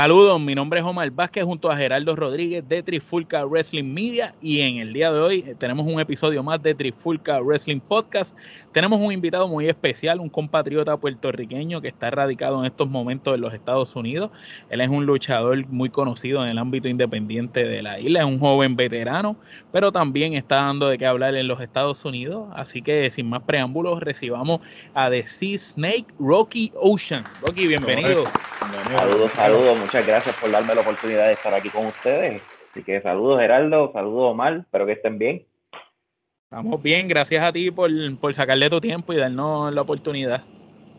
Saludos, mi nombre es Omar Vázquez junto a Geraldo Rodríguez de Trifulca Wrestling Media y en el día de hoy eh, tenemos un episodio más de Trifulca Wrestling Podcast. Tenemos un invitado muy especial, un compatriota puertorriqueño que está radicado en estos momentos en los Estados Unidos. Él es un luchador muy conocido en el ámbito independiente de la isla, es un joven veterano, pero también está dando de qué hablar en los Estados Unidos. Así que sin más preámbulos, recibamos a The Sea Snake Rocky Ocean. Rocky, bienvenido. Saludos, saludos muchas gracias por darme la oportunidad de estar aquí con ustedes. Así que saludos Geraldo, saludos Omar, espero que estén bien. Estamos bien, gracias a ti por, por sacarle tu tiempo y darnos la oportunidad.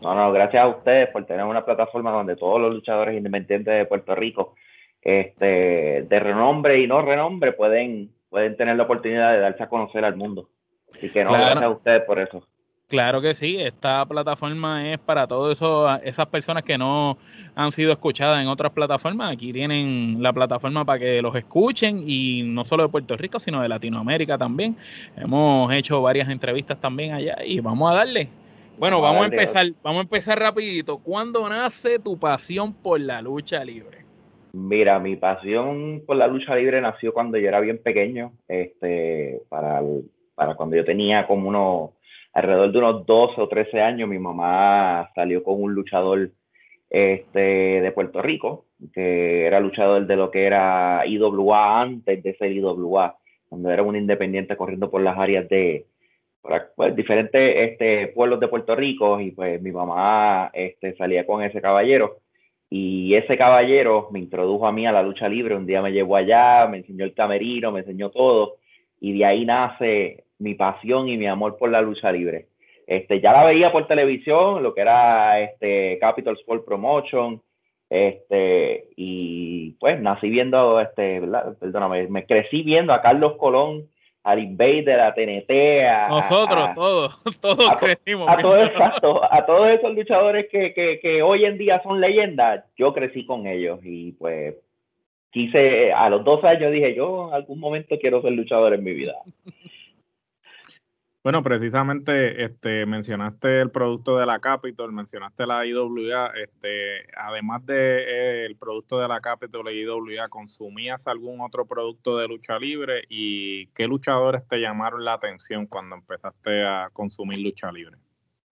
No, no, gracias a ustedes por tener una plataforma donde todos los luchadores independientes de Puerto Rico, este, de renombre y no renombre, pueden, pueden tener la oportunidad de darse a conocer al mundo. Así que no, gracias a ustedes por eso. Claro que sí, esta plataforma es para todas esas personas que no han sido escuchadas en otras plataformas. Aquí tienen la plataforma para que los escuchen y no solo de Puerto Rico, sino de Latinoamérica también. Hemos hecho varias entrevistas también allá y vamos a darle. Bueno, vamos, a empezar, vamos a empezar rapidito. ¿Cuándo nace tu pasión por la lucha libre? Mira, mi pasión por la lucha libre nació cuando yo era bien pequeño, este, para, para cuando yo tenía como unos alrededor de unos 12 o 13 años, mi mamá salió con un luchador este, de Puerto Rico, que era luchador de lo que era IWA antes de ser IWA, cuando era un independiente corriendo por las áreas de pues, diferentes este, pueblos de Puerto Rico, y pues mi mamá este, salía con ese caballero. Y ese caballero me introdujo a mí a la lucha libre. Un día me llevó allá, me enseñó el camerino, me enseñó todo. Y de ahí nace mi pasión y mi amor por la lucha libre. Este, ya la veía por televisión, lo que era este Capital Sport Promotion, este, y pues nací viendo, este, perdóname, me crecí viendo a Carlos Colón, a Invader, a TNT, a... Nosotros, todos, todos crecimos. A, todos, a todos esos luchadores que, que, que hoy en día son leyendas, yo crecí con ellos y pues quise, a los dos años dije, yo en algún momento quiero ser luchador en mi vida. Bueno, precisamente este, mencionaste el producto de la Capitol, mencionaste la IWA, este, además del de, eh, producto de la Capitol y IWA, ¿consumías algún otro producto de lucha libre? ¿Y qué luchadores te llamaron la atención cuando empezaste a consumir lucha libre?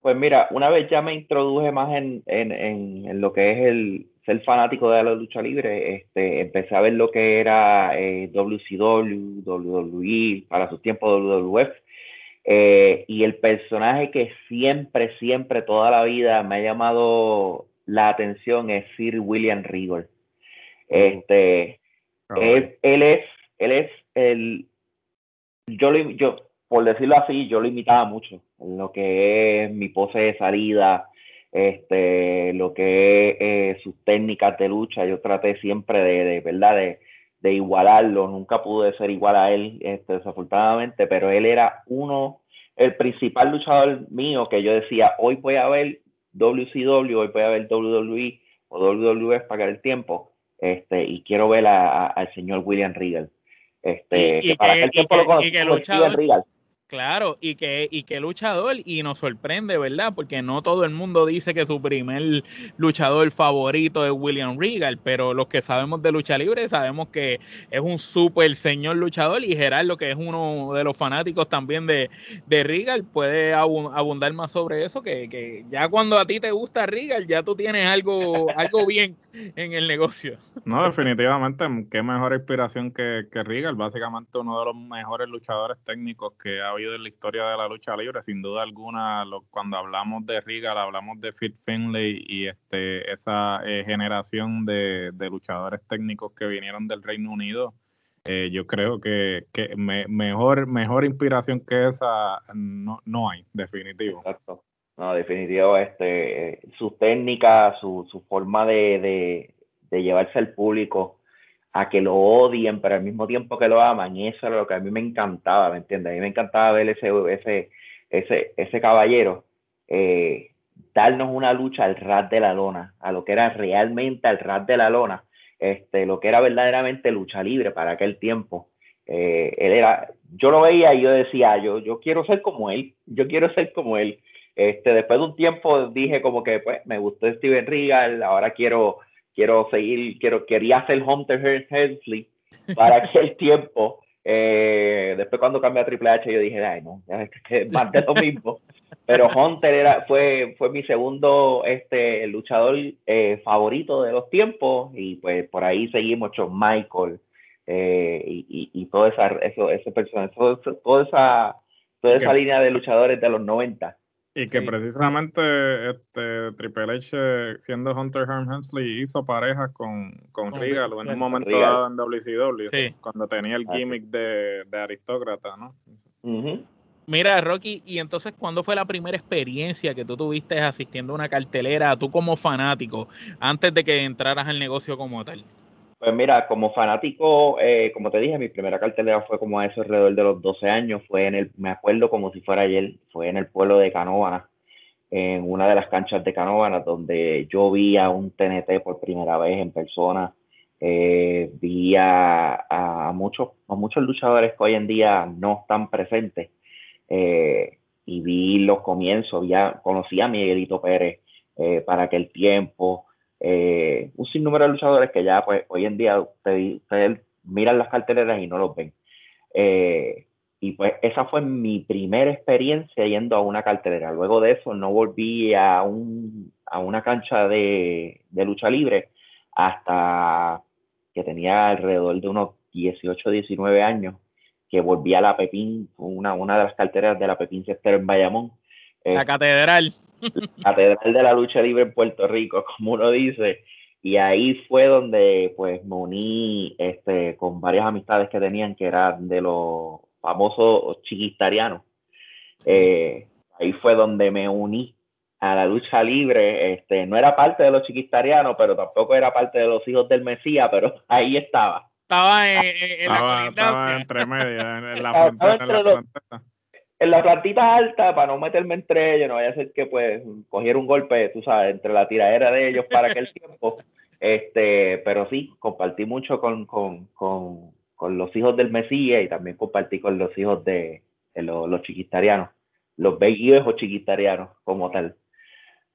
Pues mira, una vez ya me introduje más en, en, en, lo que es el ser fanático de la lucha libre, este, empecé a ver lo que era eh, WCW, WWE, para sus tiempos WWF, eh, y el personaje que siempre, siempre, toda la vida me ha llamado la atención es Sir William Regal. Este, él, es, él es el, yo, yo, por decirlo así, yo lo imitaba mucho en lo que es mi pose de salida, este, lo que es eh, sus técnicas de lucha. Yo traté siempre de, de verdad, de, de igualarlo, nunca pude ser igual a él, este, desafortunadamente, pero él era uno, el principal luchador mío que yo decía, hoy voy a ver WCW, hoy voy a ver WWE o WWF para el tiempo, este, y quiero ver al señor William Regal. Este, que para aquel tiempo lo conocí, Regal. Claro, y que, y que luchador, y nos sorprende, ¿verdad? Porque no todo el mundo dice que su primer luchador favorito es William Regal, pero los que sabemos de lucha libre sabemos que es un súper señor luchador y Gerardo, que es uno de los fanáticos también de, de Regal, puede abundar más sobre eso, que, que, ya cuando a ti te gusta Regal, ya tú tienes algo, algo bien en el negocio. No, definitivamente, qué mejor inspiración que, que Regal, básicamente uno de los mejores luchadores técnicos que ha de la historia de la lucha libre, sin duda alguna, cuando hablamos de Regal, hablamos de Fit Finlay y este esa eh, generación de, luchadores técnicos que vinieron del Reino Unido. Eh, yo creo que, mejor, mejor inspiración que esa no, no hay, definitivo. Exacto. No, definitivo, este, su técnica, su, su forma de, de llevarse al público, a que lo odien, pero al mismo tiempo que lo aman, y eso era lo que a mí me encantaba, ¿me entiendes? A mí me encantaba ver ese, ese, ese, ese caballero eh, darnos una lucha al rat de la lona, a lo que era realmente al rat de la lona, este, lo que era verdaderamente lucha libre para aquel tiempo. Eh, él era, yo lo veía y yo decía, yo, yo quiero ser como él, yo quiero ser como él. Este, después de un tiempo dije como que pues me gustó Steven Regal, ahora quiero quiero seguir, quiero, quería ser Hunter Hensley para aquel tiempo. Eh, después cuando cambié a Triple H yo dije, ay no, es más de lo mismo. Pero Hunter era, fue, fue mi segundo este, luchador eh, favorito de los tiempos y pues por ahí seguimos John Michael eh, y, y, toda esa, eso, ese personaje, toda esa, toda esa línea de luchadores de los 90. Y que precisamente este Triple H, siendo Hunter Hearn Hensley, hizo pareja con, con Regal en un momento dado en WCW, cuando tenía el gimmick de, de aristócrata, ¿no? Mira, Rocky, y entonces, ¿cuándo fue la primera experiencia que tú tuviste asistiendo a una cartelera, tú como fanático, antes de que entraras al negocio como tal? Pues mira, como fanático, eh, como te dije, mi primera cartelera fue como a eso alrededor de los 12 años, fue en el, me acuerdo como si fuera ayer, fue en el pueblo de Canóvana, en una de las canchas de Canóvana, donde yo vi a un TNT por primera vez en persona, eh, vi a, muchos, a muchos luchadores que hoy en día no están presentes, eh, y vi los comienzos, ya conocí a Miguelito Pérez para aquel tiempo, eh, un sinnúmero de luchadores que ya pues hoy en día ustedes, miran las carteleras y no los ven. y pues esa fue mi primera experiencia yendo a una cartelera. Luego de eso no volví a, un, a una cancha de, de lucha libre hasta que tenía alrededor de unos 18, 19 años que volvía a la Pepín, una, una de las carteras de la Pepín Cester en Bayamón. la catedral. La catedral de la lucha libre en Puerto Rico, como uno dice. Y ahí fue donde pues me uní este, con varias amistades que tenían que eran de los famosos chiquistarianos. Eh, ahí fue donde me uní a la lucha libre. Este, no era parte de los chiquistarianos, pero tampoco era parte de los hijos del Mesías, pero ahí estaba estaba en, en, la estaba entre medias, en, la, en la plantita alta para no meterme entre ellos, no vaya a ser que pues cogiera un golpe, tú sabes, entre la tiradera de ellos para aquel tiempo. Este, pero sí, compartí mucho con, con, con, con, los hijos del Mesías y también compartí con los hijos de, los, los, chiquistarianos, los viejos chiquistarianos como tal.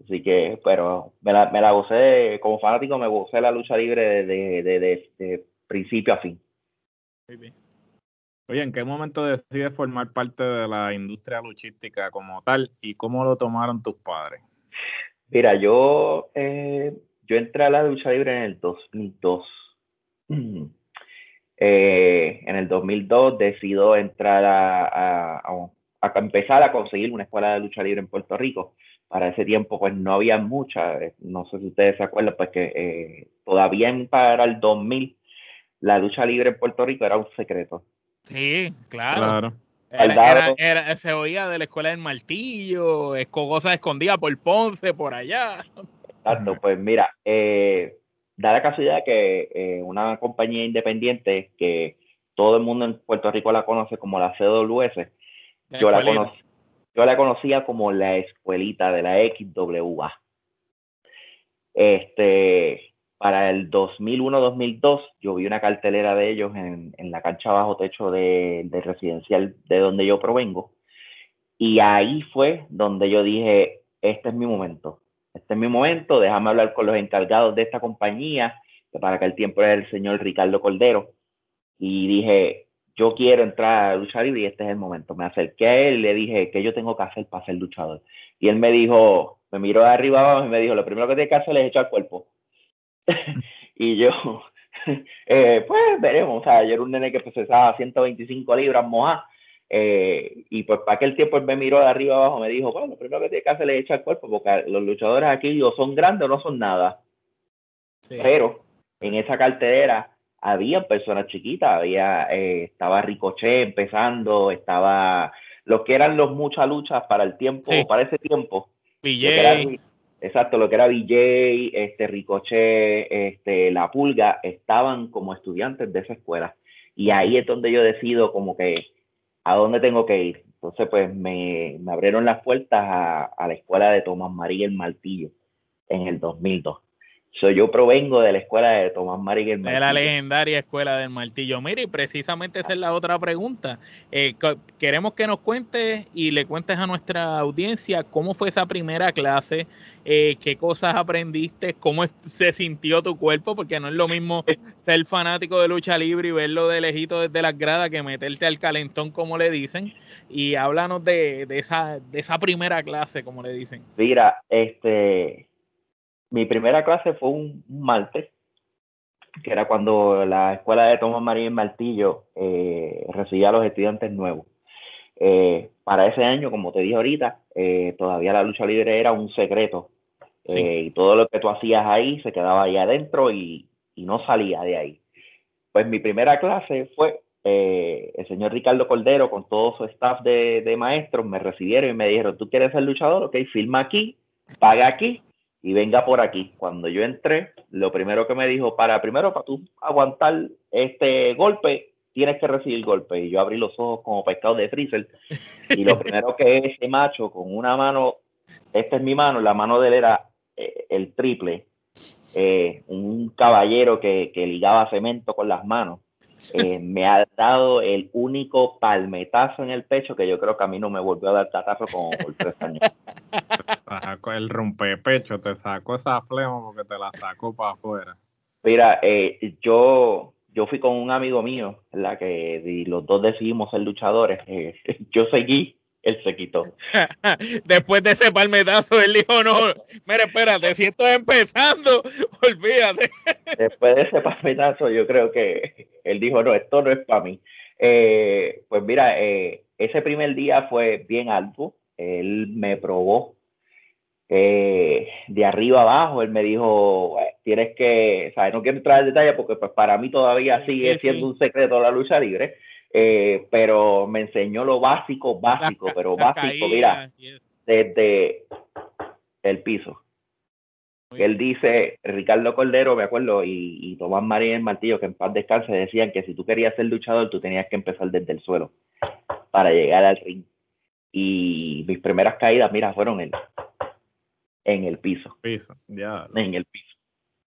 Así que, pero me la, me la gocé, como fanático me gocé la lucha libre de, de, de principio a fin. Oye, ¿en qué momento decides formar parte de la industria luchística como tal y cómo lo tomaron tus padres? Mira, yo, eh, yo entré a la lucha libre en el 2002. Eh, en el 2002 decido entrar a, a, empezar a conseguir una escuela de lucha libre en Puerto Rico. Para ese tiempo, pues no había mucha, eh, no sé si ustedes se acuerdan, pues que todavía para el 2000 la lucha libre en Puerto Rico era un secreto. Sí, claro. Era, se oía de la escuela del martillo, cosas escondidas por Ponce, por allá. Exacto, pues mira, eh, da la casualidad que eh, una compañía independiente que todo el mundo en Puerto Rico la conoce como la CWS, yo la, yo la conocía como la escuelita de la XWA. Este, para el 2001-2002 yo vi una cartelera de ellos en, la cancha bajo techo de, residencial de donde yo provengo. Y ahí fue donde yo dije, este es mi momento, este es mi momento, déjame hablar con los encargados de esta compañía, que para aquel tiempo era el señor Ricardo Cordero. Y dije, yo quiero entrar a luchar y este es el momento. Me acerqué a él le dije, ¿qué yo tengo que hacer para ser luchador? Y él me dijo, me miró de arriba abajo y me dijo, lo primero que tienes que hacer es echar cuerpo. y yo, eh, pues veremos, o sea, yo era un nene que pesaba 125 libras moja, eh, y pues para aquel tiempo él me miró de arriba abajo, me dijo, bueno, lo primero que tiene que hacer es echar cuerpo, porque los luchadores aquí o son grandes o no son nada. Pero en esa cartera había personas chiquitas, había, eh, estaba Ricochet empezando, estaba los que eran los muchas luchas para el tiempo, para ese tiempo. Exacto, lo que era BJ, este, Ricochet, este, La Pulga, estaban como estudiantes de esa escuela. Y ahí es donde yo decido como que a dónde tengo que ir. Entonces, pues me, me abrieron las puertas a, a, la escuela de Tomás María el Martillo en el 2002. Yo provengo de la escuela de Tomás Marín el De la legendaria escuela del martillo. Mire, y precisamente esa es la otra pregunta. Eh, queremos que nos cuentes y le cuentes a nuestra audiencia cómo fue esa primera clase, eh, qué cosas aprendiste, cómo se sintió tu cuerpo, porque no es lo mismo ser fanático de lucha libre y verlo de lejito desde las gradas que meterte al calentón, como le dicen. Y háblanos de, de, esa, de esa primera clase, como le dicen. Mira, este mi primera clase fue un, martes, que era cuando la escuela de Tomás María Martillo eh, recibía a los estudiantes nuevos. Eh, para ese año, como te dije ahorita, eh, todavía la lucha libre era un secreto. y todo lo que tú hacías ahí se quedaba ahí adentro y, no salía de ahí. Pues mi primera clase fue el señor Ricardo Cordero con todo su staff de, de, maestros me recibieron y me dijeron, ¿tú quieres ser luchador? Ok, firma aquí, paga aquí y venga por aquí. Cuando yo entré, lo primero que me dijo, para primero, para tú aguantar este golpe, tienes que recibir golpe. Y yo abrí los ojos como pescado de freezer. Y lo primero que ese macho con una mano, esta es mi mano, la mano de él era eh, el triple, eh, un caballero que, que ligaba cemento con las manos. Eh, me ha dado el único palmetazo en el pecho que yo creo que a mí no me volvió a dar tatazo como por tres años. El rompepecho, te sacó esa flema porque te la sacó para afuera. Mira, eh, yo, yo fui con un amigo mío, la que los dos decidimos ser luchadores. Eh, yo seguí él se quitó. Después de ese palmetazo, él dijo, no, mira, espérate, si esto es empezando, olvídate. Después de ese palmetazo, yo creo que él dijo, no, esto no es para mí. Eh, pues mira, eh, ese primer día fue bien alto. Él me probó eh, de arriba abajo. Él me dijo, tienes que, o sea, no quiero entrar en detalle porque pues para mí todavía sigue siendo un secreto la lucha libre eh, pero me enseñó lo básico, básico, pero básico, mira, desde el piso. Él dice, Ricardo Cordero, me acuerdo, y, Tomás María el Martillo, que en paz descanse, decían que si tú querías ser luchador, tú tenías que empezar desde el suelo para llegar al ring. Y mis primeras caídas, mira, fueron en, en el piso. Piso, ya. En el piso.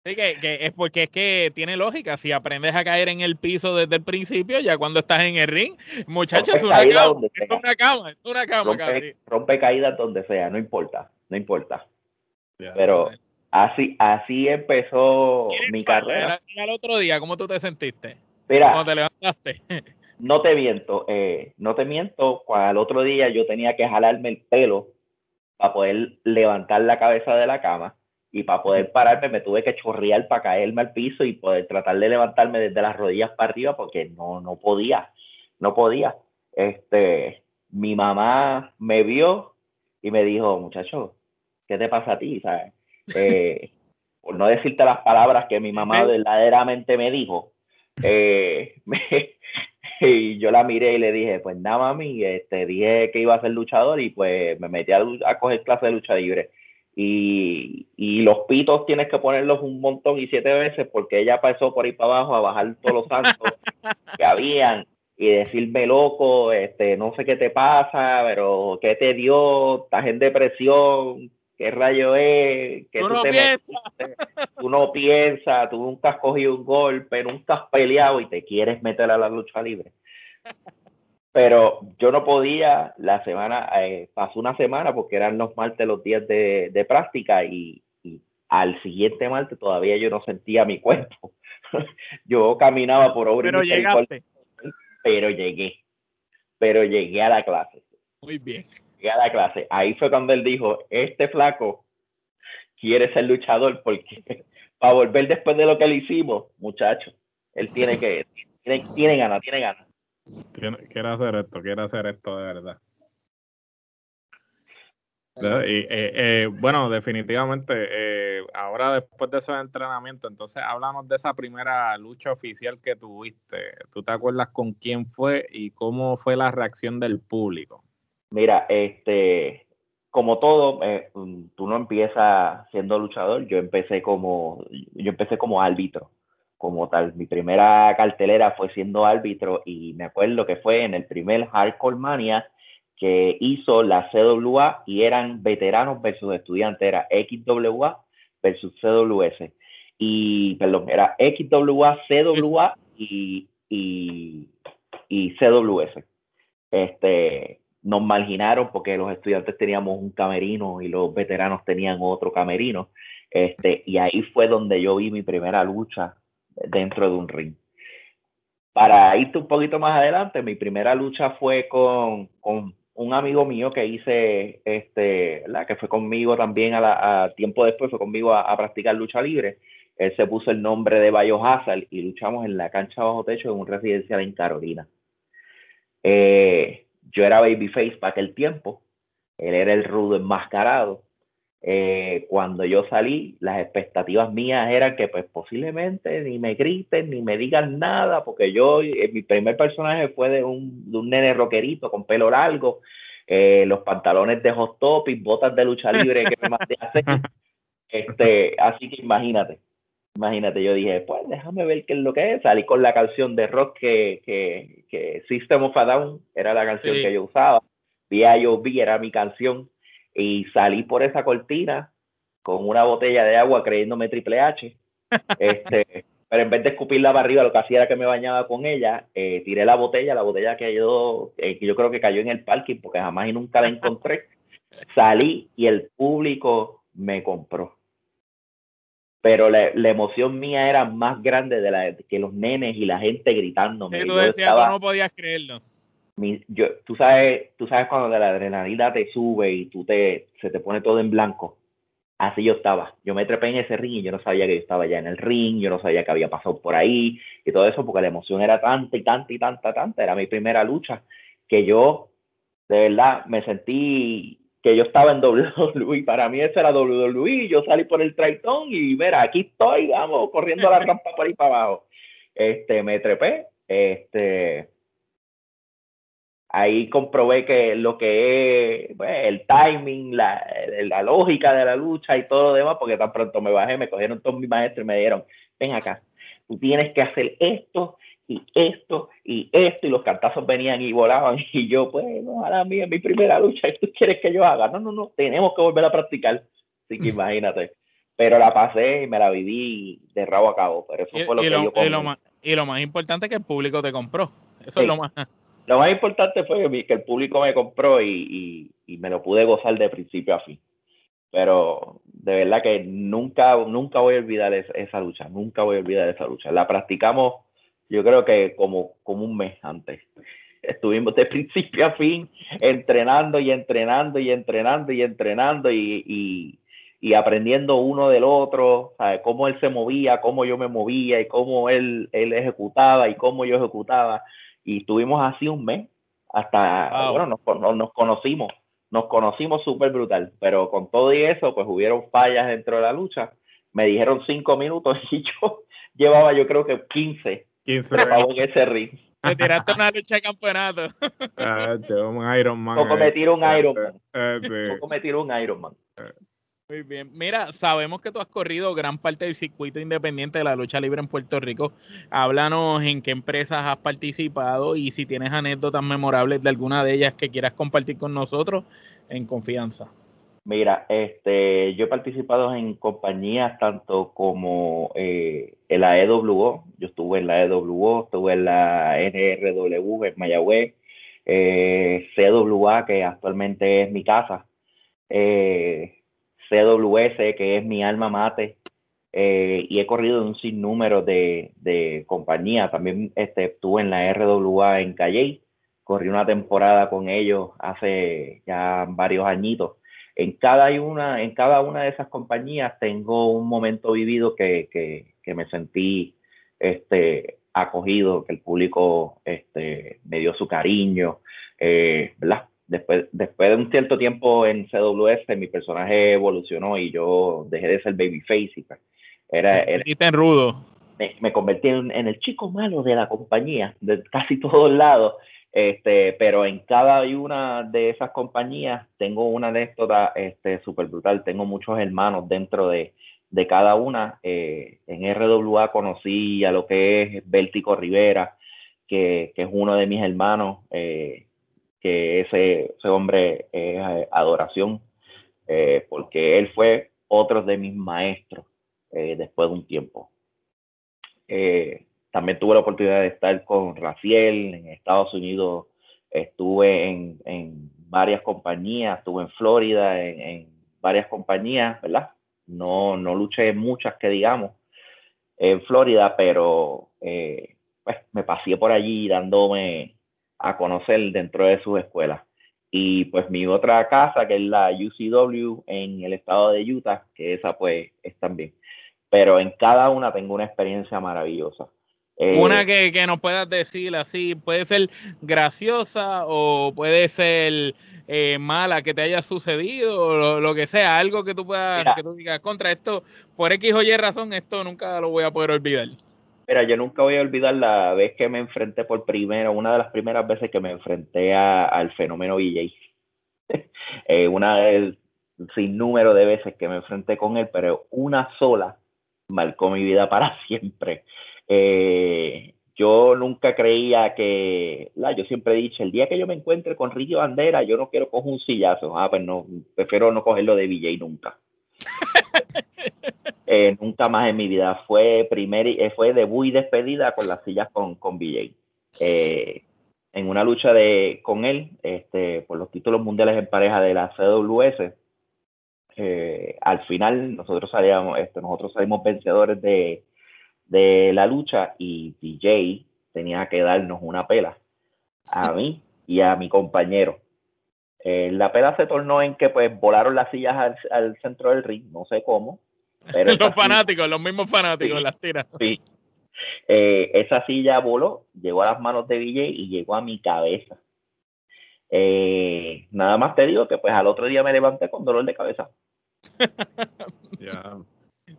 Sí, que, es porque es que tiene lógica. Si aprendes a caer en el piso desde el principio, ya cuando estás en el ring, muchachos, es una, cama, es una cama, es una cama. Rompe, caídas donde sea, no importa, no importa. Pero así, así empezó mi carrera. Y al otro día, ¿cómo tú te sentiste? Mira, cuando te levantaste. no te miento, eh, no te miento, al otro día yo tenía que jalarme el pelo para poder levantar la cabeza de la cama y para poder pararme me tuve que chorrear para caerme al piso y poder tratar de levantarme desde las rodillas para arriba porque no, no podía, no podía. Este, mi mamá me vio y me dijo, muchacho, ¿qué te pasa a ti? Eh, por no decirte las palabras que mi mamá verdaderamente me dijo, eh, y yo la miré y le dije, pues nada, mami, este, dije que iba a ser luchador y pues me metí a, a coger clase de lucha libre y, los pitos tienes que ponerlos un montón y siete veces porque ella pasó por ahí para abajo a bajar todos los santos que habían y decirme loco, este, no sé qué te pasa, pero qué te dio, estás en depresión, qué rayo es, que tú, no piensas, tú no piensas, tú nunca has cogido un golpe, nunca has peleado y te quieres meter a la lucha libre pero yo no podía, la semana, eh, pasó una semana porque eran los martes los días de, práctica y, al siguiente martes todavía yo no sentía mi cuerpo. yo caminaba por obra pero llegaste. pero llegué, pero llegué a la clase. Muy bien. Llegué a la clase. Ahí fue cuando él dijo, este flaco quiere ser luchador porque para volver después de lo que le hicimos, muchacho, él tiene que, tiene, tiene ganas, tiene ganas. Quiero hacer esto, quiero hacer esto de verdad. Y, eh, eh, bueno, definitivamente, eh, ahora después de esos entrenamientos, entonces hablamos de esa primera lucha oficial que tuviste. ¿Tú te acuerdas con quién fue y cómo fue la reacción del público? Mira, este, como todo, tú no empiezas siendo luchador. Yo empecé como, yo empecé como árbitro como tal. Mi primera cartelera fue siendo árbitro y me acuerdo que fue en el primer Hardcore Mania que hizo la CWA y eran veteranos versus estudiantes, era XWA versus CWS. y, perdón, era XWA, CWA y, y, y CWS. Este, nos marginaron porque los estudiantes teníamos un camerino y los veteranos tenían otro camerino. Este, y ahí fue donde yo vi mi primera lucha dentro de un ring. Para irte un poquito más adelante, mi primera lucha fue con, con un amigo mío que hice, este, la que fue conmigo también a, tiempo después, fue conmigo a, practicar lucha libre. Él se puso el nombre de Biohazard y luchamos en la cancha bajo techo en un residencial en Carolina. Eh, yo era babyface para aquel tiempo, él era el rudo enmascarado. Eh, cuando yo salí, las expectativas mías eran que pues posiblemente ni me griten, ni me digan nada, porque yo, eh, mi primer personaje fue de un, de un nene rockerito con pelo largo, eh, los pantalones de hot top y botas de lucha libre que me mandé a hacer. Este, así que imagínate, imagínate, yo dije, pues déjame ver qué es lo que es. Salí con la canción de rock que, que, que System of a Down era la canción que yo usaba. B.I.O.B. era mi canción y salí por esa cortina con una botella de agua creyéndome Triple H. Este, pero en vez de escupirla para arriba, lo que hacía era que me bañaba con ella, eh, tiré la botella, la botella que yo, eh, yo creo que cayó en el parking porque jamás y nunca la encontré. Salí y el público me compró. Pero la, emoción mía era más grande de la que los nenes y la gente gritándome. tú decías, tú no podías creerlo yo, tú sabes, tú sabes cuando la adrenalina te sube y tú te, se te pone todo en blanco. Así yo estaba. Yo me trepé en ese ring y yo no sabía que yo estaba ya en el ring, yo no sabía que había pasado por ahí y todo eso porque la emoción era tanta y tanta y tanta, tanta. Era mi primera lucha que yo, de verdad, me sentí que yo estaba en WWE. Para mí eso era WWE. Yo salí por el traitón y mira, aquí estoy, vamos, corriendo la rampa por ahí para abajo. Este, me trepé, este, ahí comprobé que lo que es pues, el timing, la, la, lógica de la lucha y todo lo demás, porque tan pronto me bajé, me cogieron todos mis maestros y me dijeron, ven acá, tú tienes que hacer esto y esto y esto, y los cartazos venían y volaban, y yo, pues, no, ahora mí es mi primera lucha, ¿qué tú quieres que yo haga? No, no, no, tenemos que volver a practicar, así que imagínate. Pero la pasé y me la viví de rabo a cabo, pero eso fue lo que yo y lo, más, y lo más importante es que el público te compró, eso es lo más... Lo más importante fue que, el público me compró y, me lo pude gozar de principio a fin. Pero de verdad que nunca, nunca voy a olvidar esa, lucha, nunca voy a olvidar esa lucha. La practicamos, yo creo que como, como un mes antes. Estuvimos de principio a fin entrenando y entrenando y entrenando y entrenando y, y, aprendiendo uno del otro, ¿sabes? cómo él se movía, cómo yo me movía y cómo él, él ejecutaba y cómo yo ejecutaba y estuvimos así un mes hasta, bueno, nos, nos, conocimos, nos conocimos súper brutal, pero con todo y eso, pues hubieron fallas dentro de la lucha, me dijeron cinco minutos y yo llevaba yo creo que 15, 15 en ese ring. Me tiraste una lucha de campeonato. Ah, un Iron Man. Poco me tiro un Iron Man. Poco me tiro un Iron Man. Muy bien. Mira, sabemos que tú has corrido gran parte del circuito independiente de la lucha libre en Puerto Rico. Háblanos en qué empresas has participado y si tienes anécdotas memorables de alguna de ellas que quieras compartir con nosotros en confianza. Mira, este, yo he participado en compañías tanto como eh, en la EWO, yo estuve en la EWO, estuve en la NRW en Mayagüez, eh, CWA, que actualmente es mi casa. Eh, CWS, que es mi alma mate, eh, y he corrido un sinnúmero de, de compañías. También este, estuve en la RWA en Calle, corrí una temporada con ellos hace ya varios añitos. En cada una, en cada una de esas compañías tengo un momento vivido que, que, que me sentí este, acogido, que el público este, me dio su cariño, eh, ¿verdad? Después, después de un cierto tiempo en CWS, mi personaje evolucionó y yo dejé de ser babyface. Y pues, era, era, en rudo. Me, convertí en, el chico malo de la compañía, de casi todos lados. Este, pero en cada una de esas compañías tengo una anécdota este, súper brutal. Tengo muchos hermanos dentro de, de cada una. Eh, en RWA conocí a lo que es Béltico Rivera, que, que es uno de mis hermanos. Eh, que ese, ese hombre es adoración, eh, porque él fue otro de mis maestros. después de un tiempo. también tuve la oportunidad de estar con Raciel en Estados Unidos. Estuve en, varias compañías, estuve en Florida en, varias compañías, ¿verdad? No, no luché muchas que digamos en Florida, pero pues, me pasé por allí dándome a conocer dentro de sus escuelas. Y pues mi otra casa, que es la UCW en el estado de Utah, que esa pues es también. Pero en cada una tengo una experiencia maravillosa. Eh, una que, que, nos puedas decir así, puede ser graciosa o puede ser eh, mala que te haya sucedido o lo, que sea, algo que tú puedas, que tú digas contra esto, por X o Y razón, esto nunca lo voy a poder olvidar. Mira, yo nunca voy a olvidar la vez que me enfrenté por primero, una de las primeras veces que me enfrenté al fenómeno VJ. eh, una vez, sin número de veces que me enfrenté con él, pero una sola marcó mi vida para siempre. Eh, yo nunca creía que, la, yo siempre he dicho, el día que yo me encuentre con Ricky Bandera, yo no quiero coger un sillazo. Ah, pues no, prefiero no cogerlo de VJ nunca. Eh, nunca más en mi vida. Fue primer, eh, fue debut y despedida con las sillas con, con BJ. Eh, en una lucha de, con él este, por los títulos mundiales en pareja de la CWS. al final nosotros salíamos, este, nosotros salimos vencedores de, de la lucha y DJ tenía que darnos una pela a mí y a mi compañero. La pela se tornó en que pues volaron las sillas al, al centro del ring, no sé cómo, los fanáticos, los mismos fanáticos, las tiras. Sí. Eh, esa silla voló, llegó a las manos de DJ y llegó a mi cabeza. Eh, nada más te digo que pues al otro día me levanté con dolor de cabeza.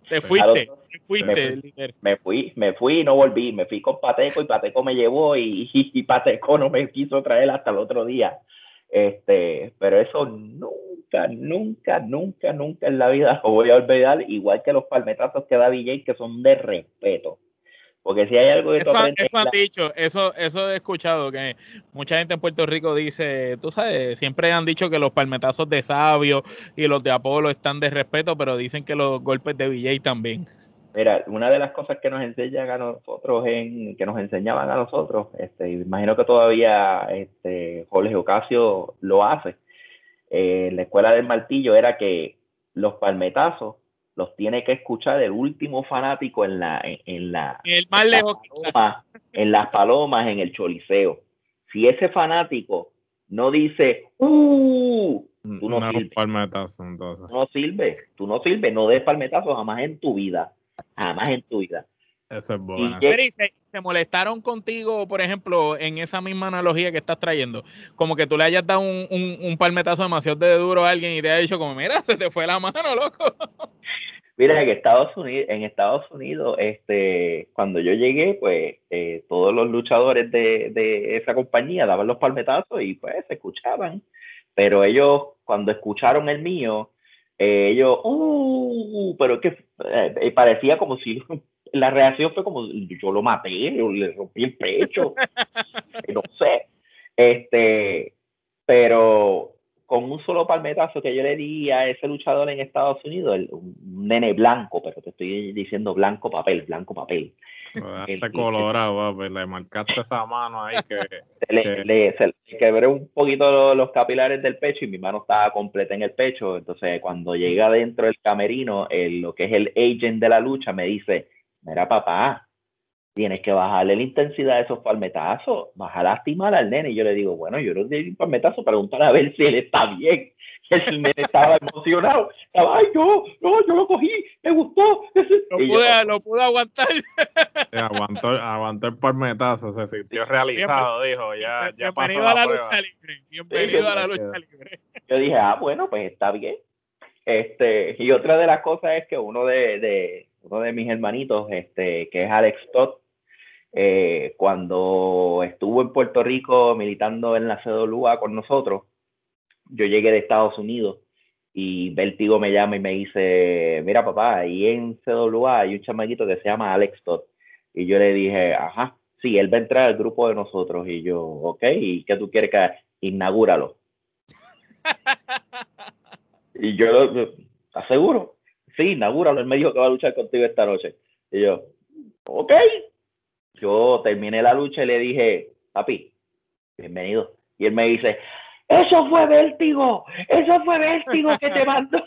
Te fuiste, fuiste. Me fui, me fui, y no volví, me fui con Pateco y Pateco me llevó y, y, Pateco no me quiso traer hasta el otro día. Este, pero eso nunca, nunca, nunca, nunca en la vida lo voy a olvidar, igual que los palmetazos que da VJ, que son de respeto. Porque si hay algo de eso, eso han dicho, eso, eso he escuchado, que mucha gente en Puerto Rico dice, tú sabes, siempre han dicho que los palmetazos de Sabio y los de Apolo están de respeto, pero dicen que los golpes de VJ también. Mira, una de las cosas que nos enseñan a nosotros, en, que nos enseñaban a nosotros, este, imagino que todavía este, Jorge Ocasio lo hace, en la escuela del martillo era que los palmetazos los tiene que escuchar el último fanático en la en, la el más lejos en las palomas en el choliseo. Si ese fanático no dice uh tú no, sirves tú no sirves tú no sirves no des palmetazos jamás en tu vida jamás en tu vida. Eso es bueno. Y se, molestaron contigo, por ejemplo, en esa misma analogía que estás trayendo? Como que tú le hayas dado un, un, palmetazo demasiado de duro a alguien y te haya dicho como, mira, se te fue la mano, loco. Mira, en Estados Unidos, en Estados Unidos, este, cuando yo llegué, pues eh, todos los luchadores de, de esa compañía daban los palmetazos y pues se escuchaban. Pero ellos, cuando escucharon el mío, eh, ellos, uh, pero es que eh, eh, parecía como si la reacción fue como yo lo maté, le rompí el pecho, no sé. Este, pero con un solo palmetazo que yo le di a ese luchador en Estados Unidos, un nene blanco, pero te estoy diciendo blanco papel, blanco papel. Está colorado, pues, le marcaste esa mano ahí que... Le, le, se quebré un poquito los, capilares del pecho y mi mano estaba completa en el pecho, entonces cuando llega dentro del camerino, el, lo que es el agent de la lucha me dice, mira papá, tienes que bajarle la intensidad de esos palmetazos, vas a lastimar al nene. Y yo le digo, bueno, yo no di un palmetazo, preguntar a ver si él está bien. El nene estaba emocionado. Ay, no, no, yo lo cogí, me gustó. Lo pude, lo pude aguantar. aguantó, aguantó el palmetazo, se sintió realizado, dijo, ya, ya Bienvenido pasó a la, lucha libre. Bienvenido a la lucha libre. Yo dije, ah, bueno, pues está bien. Este, y otra de las cosas es que uno de, de uno de mis hermanitos, este, que es Alex Todd, eh, cuando estuvo en Puerto Rico militando en la CWA con nosotros, yo llegué de Estados Unidos y Vertigo me llama y me dice, mira papá, ahí en CWA hay un chamaquito que se llama Alex Todd. Y yo le dije, ajá, sí, él va a entrar al grupo de nosotros. Y yo, ok, ¿y qué tú quieres que inaugúralo? y yo, ¿estás seguro? sí, inaugúralo. Él me dijo que va a luchar contigo esta noche. Y yo, ok. Yo terminé la lucha y le dije, papi, bienvenido. Y él me dice, eso fue vértigo, eso fue vértigo que te mandó.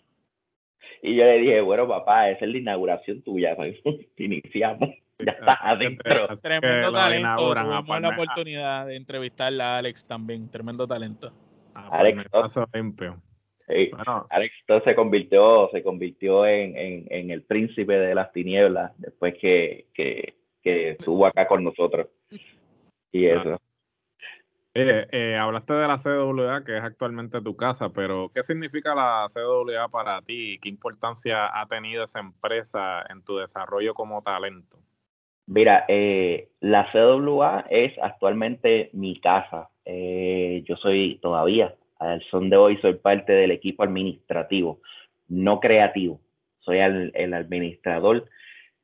Y yo le dije, bueno, papá, esa es la inauguración tuya. Iniciamos. Ya estás adentro. Tremendo talento. Tuvimos la oportunidad de entrevistar a Alex también. Tremendo talento. Ah, Alex, Alex se convirtió, se convirtió en, en, en, el príncipe de las tinieblas después que, que, que estuvo acá con nosotros. Y eso. Eh, hablaste de la CWA, que es actualmente tu casa, pero ¿qué significa la CWA para ti? ¿Qué importancia ha tenido esa empresa en tu desarrollo como talento? Mira, eh, la CWA es actualmente mi casa. Eh, yo soy todavía, al son de hoy, soy parte del equipo administrativo, no creativo. Soy el administrador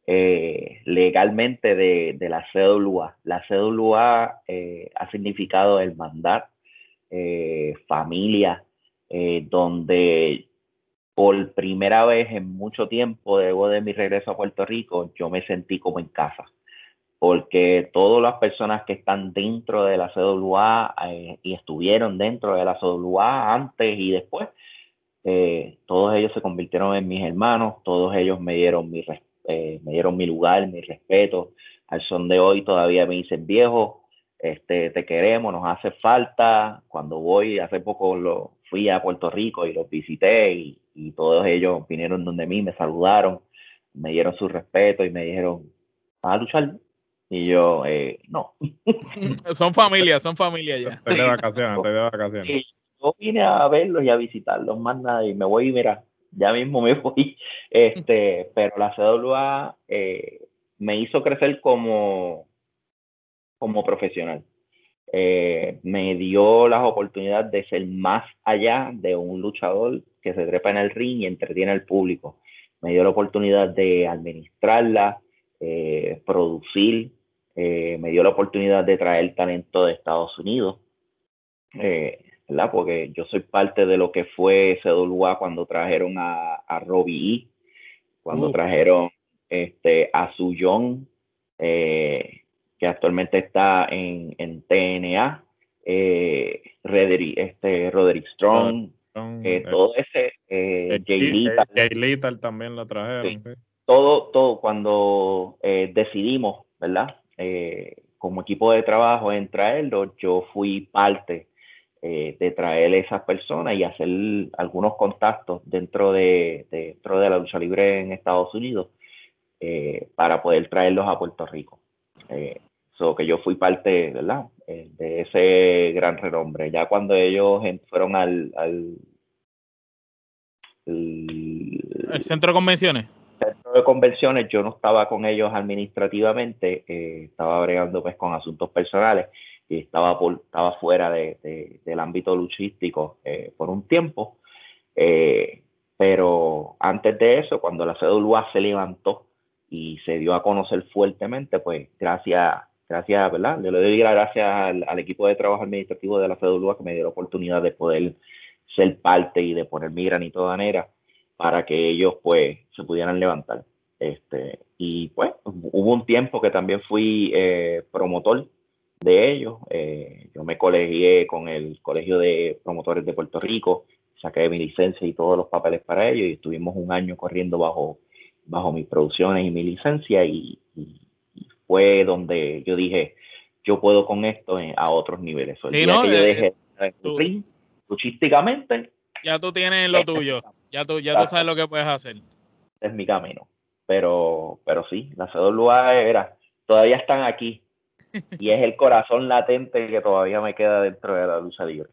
eh, legalmente de, la CWA. La CWA eh, ha significado el mandar eh, familia, donde por primera vez en mucho tiempo, luego de mi regreso a Puerto Rico, yo me sentí como en casa, porque todas las personas que están dentro de la CWA y estuvieron dentro de la CWA antes y después, todos ellos se convirtieron en mis hermanos, todos ellos me dieron mi respeto eh, me dieron mi lugar, mi respeto. Al son de hoy todavía me dicen viejo, este, te queremos, nos hace falta. Cuando voy, hace poco lo, fui a Puerto Rico y los visité y, todos ellos vinieron donde mí, me saludaron, me dieron su respeto y me dijeron, ¿vas a luchar? Y yo, eh, no. son familia, son familia ya. Estoy de vacaciones, estoy de vacaciones. yo vine a verlos y a visitarlos, más nada, y me voy, mira, ya mismo me fui, este, pero la CWA eh, me hizo crecer como, como profesional. Eh, me dio las oportunidades de ser más allá de un luchador que se trepa en el ring y entretiene al público. Me dio la oportunidad de administrarla, eh, producir, me dio la oportunidad de traer talento de Estados Unidos. ¿Verdad? Porque yo soy parte de lo que fue CWA cuando trajeron a, a Robbie E, cuando trajeron este, a Suyon, eh, que actualmente está en, en TNA, eh, Roderick, este, Roderick Strong, eh, todo ese, eh, Jay Lethal. también lo trajeron. Todo, todo, cuando decidimos, ¿verdad? como equipo de trabajo en traerlo, yo fui parte eh, de traer esas personas y hacer algunos contactos dentro de, dentro de la lucha libre en Estados Unidos eh, para poder traerlos a Puerto Rico. Eh, que yo fui parte ¿verdad? Eh, de ese gran renombre. Ya cuando ellos fueron al, al el, centro de convenciones. Centro de convenciones, yo no estaba con ellos administrativamente, estaba bregando pues con asuntos personales y estaba, por, estaba fuera de, del ámbito luchístico eh, por un tiempo. Eh, pero antes de eso, cuando la CWA se levantó y se dio a conocer fuertemente, pues gracias, gracias, ¿verdad? Le doy gracias al, equipo de trabajo administrativo de la CWA que me dio la oportunidad de poder ser parte y de poner mi granito de manera para que ellos pues se pudieran levantar. Este, y pues hubo un tiempo que también fui eh, promotor de ellos. Eh, yo me colegié con el Colegio de Promotores de Puerto Rico, saqué mi licencia y todos los papeles para ellos y estuvimos un año corriendo bajo, bajo mis producciones y mi licencia y, fue donde yo dije, yo puedo con esto a otros niveles. el día que yo dejé ring, luchísticamente. Ya tú tienes lo tuyo, ya tú, ya tú sabes lo que puedes hacer. Es mi camino. Pero, pero sí, la CWA era, todavía están aquí, y es el corazón latente que todavía me queda dentro de la lucha libre.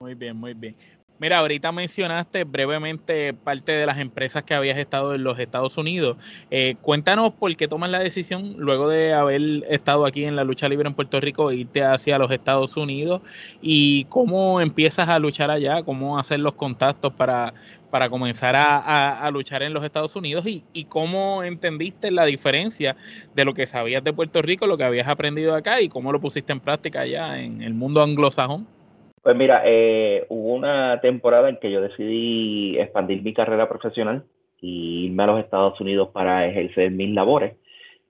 Muy bien, muy bien. Mira, ahorita mencionaste brevemente parte de las empresas que habías estado en los Estados Unidos. Eh, cuéntanos por qué tomas la decisión, luego de haber estado aquí en la lucha libre en Puerto Rico, irte hacia los Estados Unidos y cómo empiezas a luchar allá, cómo hacer los contactos para para comenzar a, luchar en los Estados Unidos y, cómo entendiste la diferencia de lo que sabías de Puerto Rico, lo que habías aprendido acá y cómo lo pusiste en práctica allá en el mundo anglosajón. Pues mira, eh, hubo una temporada en que yo decidí expandir mi carrera profesional y irme a los Estados Unidos para ejercer mis labores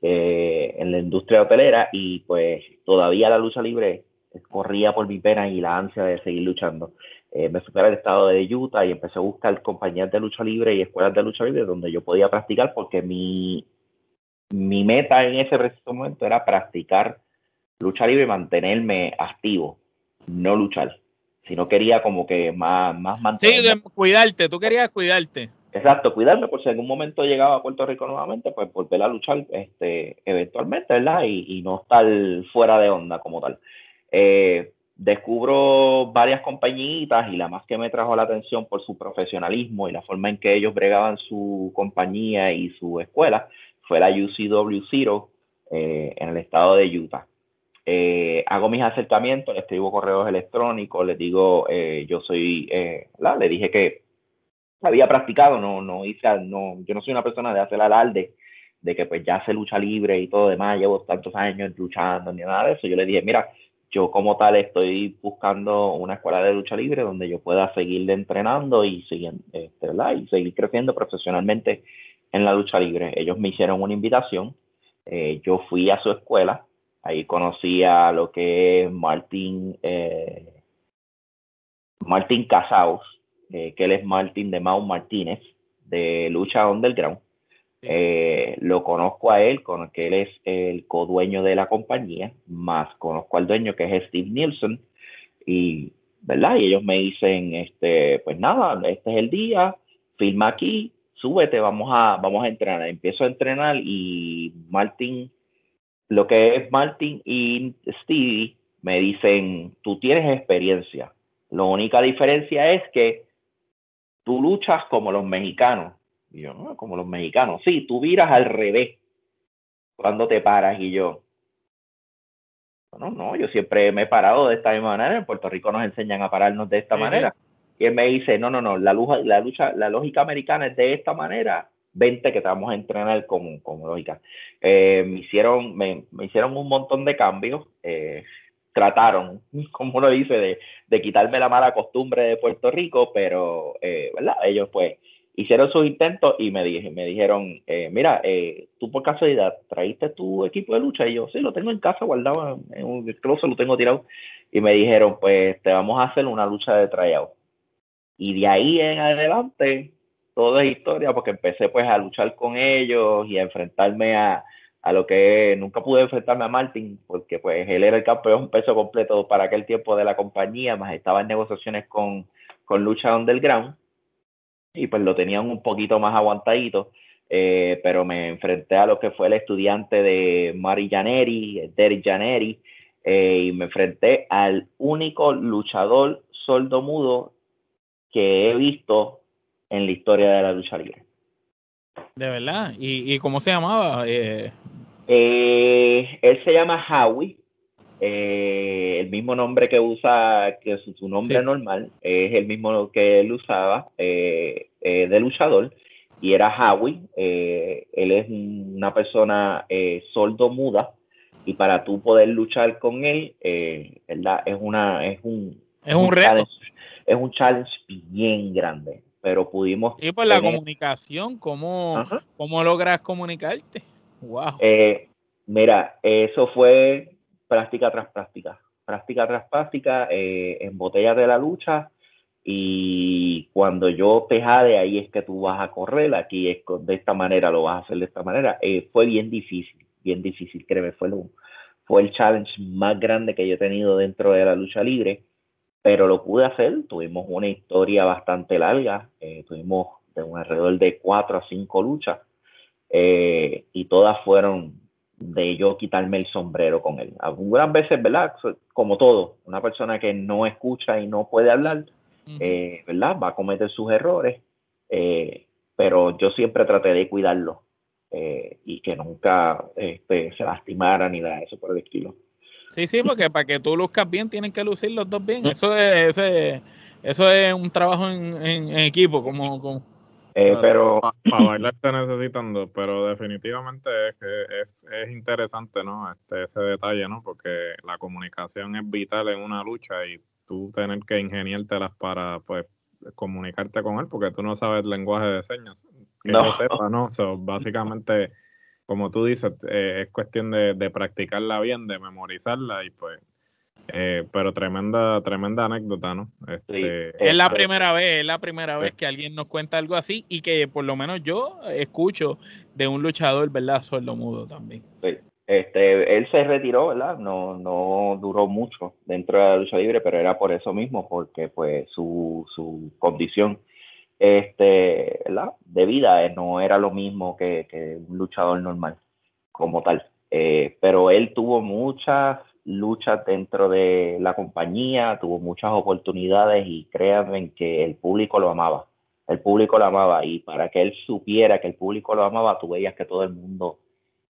eh, en la industria hotelera y pues todavía la lucha libre corría por mi pena y la ansia de seguir luchando. Eh, me fui al estado de Utah y empecé a buscar compañías de lucha libre y escuelas de lucha libre donde yo podía practicar porque mi, mi meta en ese preciso momento era practicar lucha libre y mantenerme activo, no luchar. Si no quería como que más, más mantenerme. Sí, cuidarte, tú querías cuidarte. Exacto, cuidarme por si en algún momento llegaba a Puerto Rico nuevamente, pues volver a luchar este, eventualmente, ¿verdad? Y, y no estar fuera de onda como tal. Eh, descubro varias compañitas y la más que me trajo la atención por su profesionalismo y la forma en que ellos bregaban su compañía y su escuela fue la UCW Zero eh, en el estado de Utah. Eh, hago mis acercamientos, le escribo correos electrónicos, les digo, yo soy, le dije que había practicado, no, no hice, no, yo no soy una persona de hacer alarde de que pues ya se lucha libre y todo demás, llevo tantos años luchando ni nada de eso. Yo le dije, mira, yo como tal estoy buscando una escuela de lucha libre donde yo pueda seguir entrenando y este, y seguir creciendo profesionalmente en la lucha libre. Ellos me hicieron una invitación, eh, yo fui a su escuela, ahí conocí a lo que es Martín, eh, Martín Casaus, eh, que él es Martín de Mau Martínez, de Lucha Underground. Eh, lo conozco a él, con que él es el codueño de la compañía, más conozco al dueño que es Steve Nielsen, y, ¿verdad? Y ellos me dicen, este, pues nada, este es el día, filma aquí, súbete, vamos a, vamos a entrenar. Empiezo a entrenar y Martin, lo que es Martin y Steve me dicen, tú tienes experiencia. La única diferencia es que tú luchas como los mexicanos. Y yo, no, como los mexicanos. Sí, tú viras al revés cuando te paras. Y yo, no, no, yo siempre me he parado de esta misma manera. En Puerto Rico nos enseñan a pararnos de esta manera. Y él me dice, no, no, no, la, lucha, la, lucha, la lógica americana es de esta manera. Vente que te vamos a entrenar como, como lógica. Eh, me, hicieron, me, hicieron un montón de cambios. Eh, trataron, como uno dice, de, de, quitarme la mala costumbre de Puerto Rico, pero, eh, ¿verdad? Ellos pues hicieron sus intentos y me, dije, me dijeron, eh, mira, tú por casualidad traíste tu equipo de lucha y yo, sí, lo tengo en casa guardado en un closet, lo tengo tirado. Y me dijeron, pues te vamos a hacer una lucha de tryout. Y de ahí en adelante, todo es historia, porque empecé pues a luchar con ellos y a enfrentarme a, a lo que nunca pude enfrentarme a Martin, porque pues él era el campeón peso completo para aquel tiempo de la compañía, más estaba en negociaciones con, con Lucha Underground, y pues lo tenían un poquito más aguantadito, eh, pero me enfrenté a lo que fue el estudiante de Mari Janeri, Derek Janeri, eh, y me enfrenté al único luchador sordo mudo que he visto en la historia de la lucha libre. De verdad. ¿Y, cómo se llamaba? Eh... Eh, él se llama Howie. Eh, el mismo nombre que usa, que su, su nombre normal, es el mismo que él usaba eh, de luchador. Y era Howie. él es una persona sordo muda. Y para tú poder luchar con él, ¿verdad? Es, una, es un, es un, reto. es un challenge bien grande pero pudimos... Y por la comunicación, ¿cómo, ¿cómo logras comunicarte? Wow. Eh, mira, eso fue práctica tras práctica, práctica tras práctica, eh, en botellas de la lucha, y cuando yo te jade, ahí es que tú vas a correr, aquí es de esta manera, lo vas a hacer de esta manera. Eh, fue bien difícil, bien difícil, créeme, fue, lo, fue el challenge más grande que yo he tenido dentro de la lucha libre pero lo pude hacer. Tuvimos una historia bastante larga, eh, tuvimos de un alrededor de cuatro a cinco luchas eh, y todas fueron de yo quitarme el sombrero con él. Algunas veces, ¿verdad? Como todo, una persona que no escucha y no puede hablar, eh, ¿verdad? Va a cometer sus errores, pero yo siempre traté de cuidarlo y que nunca este, se lastimara ni nada de eso por el estilo. Sí, sí, porque para que tú luzcas bien tienen que lucir los dos bien. Eso es, eso es un trabajo en, equipo, como... como... Eh, pero para bailar te necesitan dos, pero definitivamente es que es, interesante, ¿no? Este, ese detalle, ¿no? Porque la comunicación es vital en una lucha y tú tener que ingeniártelas para, pues, comunicarte con él, porque tú no sabes el lenguaje de señas. que no. yo sepa, ¿no? básicamente, como tú dices, eh, es cuestión de, de, practicarla bien, de memorizarla y pues eh, pero tremenda, tremenda anécdota, ¿no? Este, es la primera vez, es la primera vez que alguien nos cuenta algo así y que por lo menos yo escucho de un luchador, ¿verdad? Sordo mudo también. Este, él se retiró, ¿verdad? No, no duró mucho dentro de la lucha libre, pero era por eso mismo, porque pues su, su condición este, ¿verdad? de vida no era lo mismo que, que un luchador normal como tal. Eh, pero él tuvo muchas luchas dentro de la compañía, tuvo muchas oportunidades y créanme que el público lo amaba. El público lo amaba y para que él supiera que el público lo amaba, tú veías que todo el mundo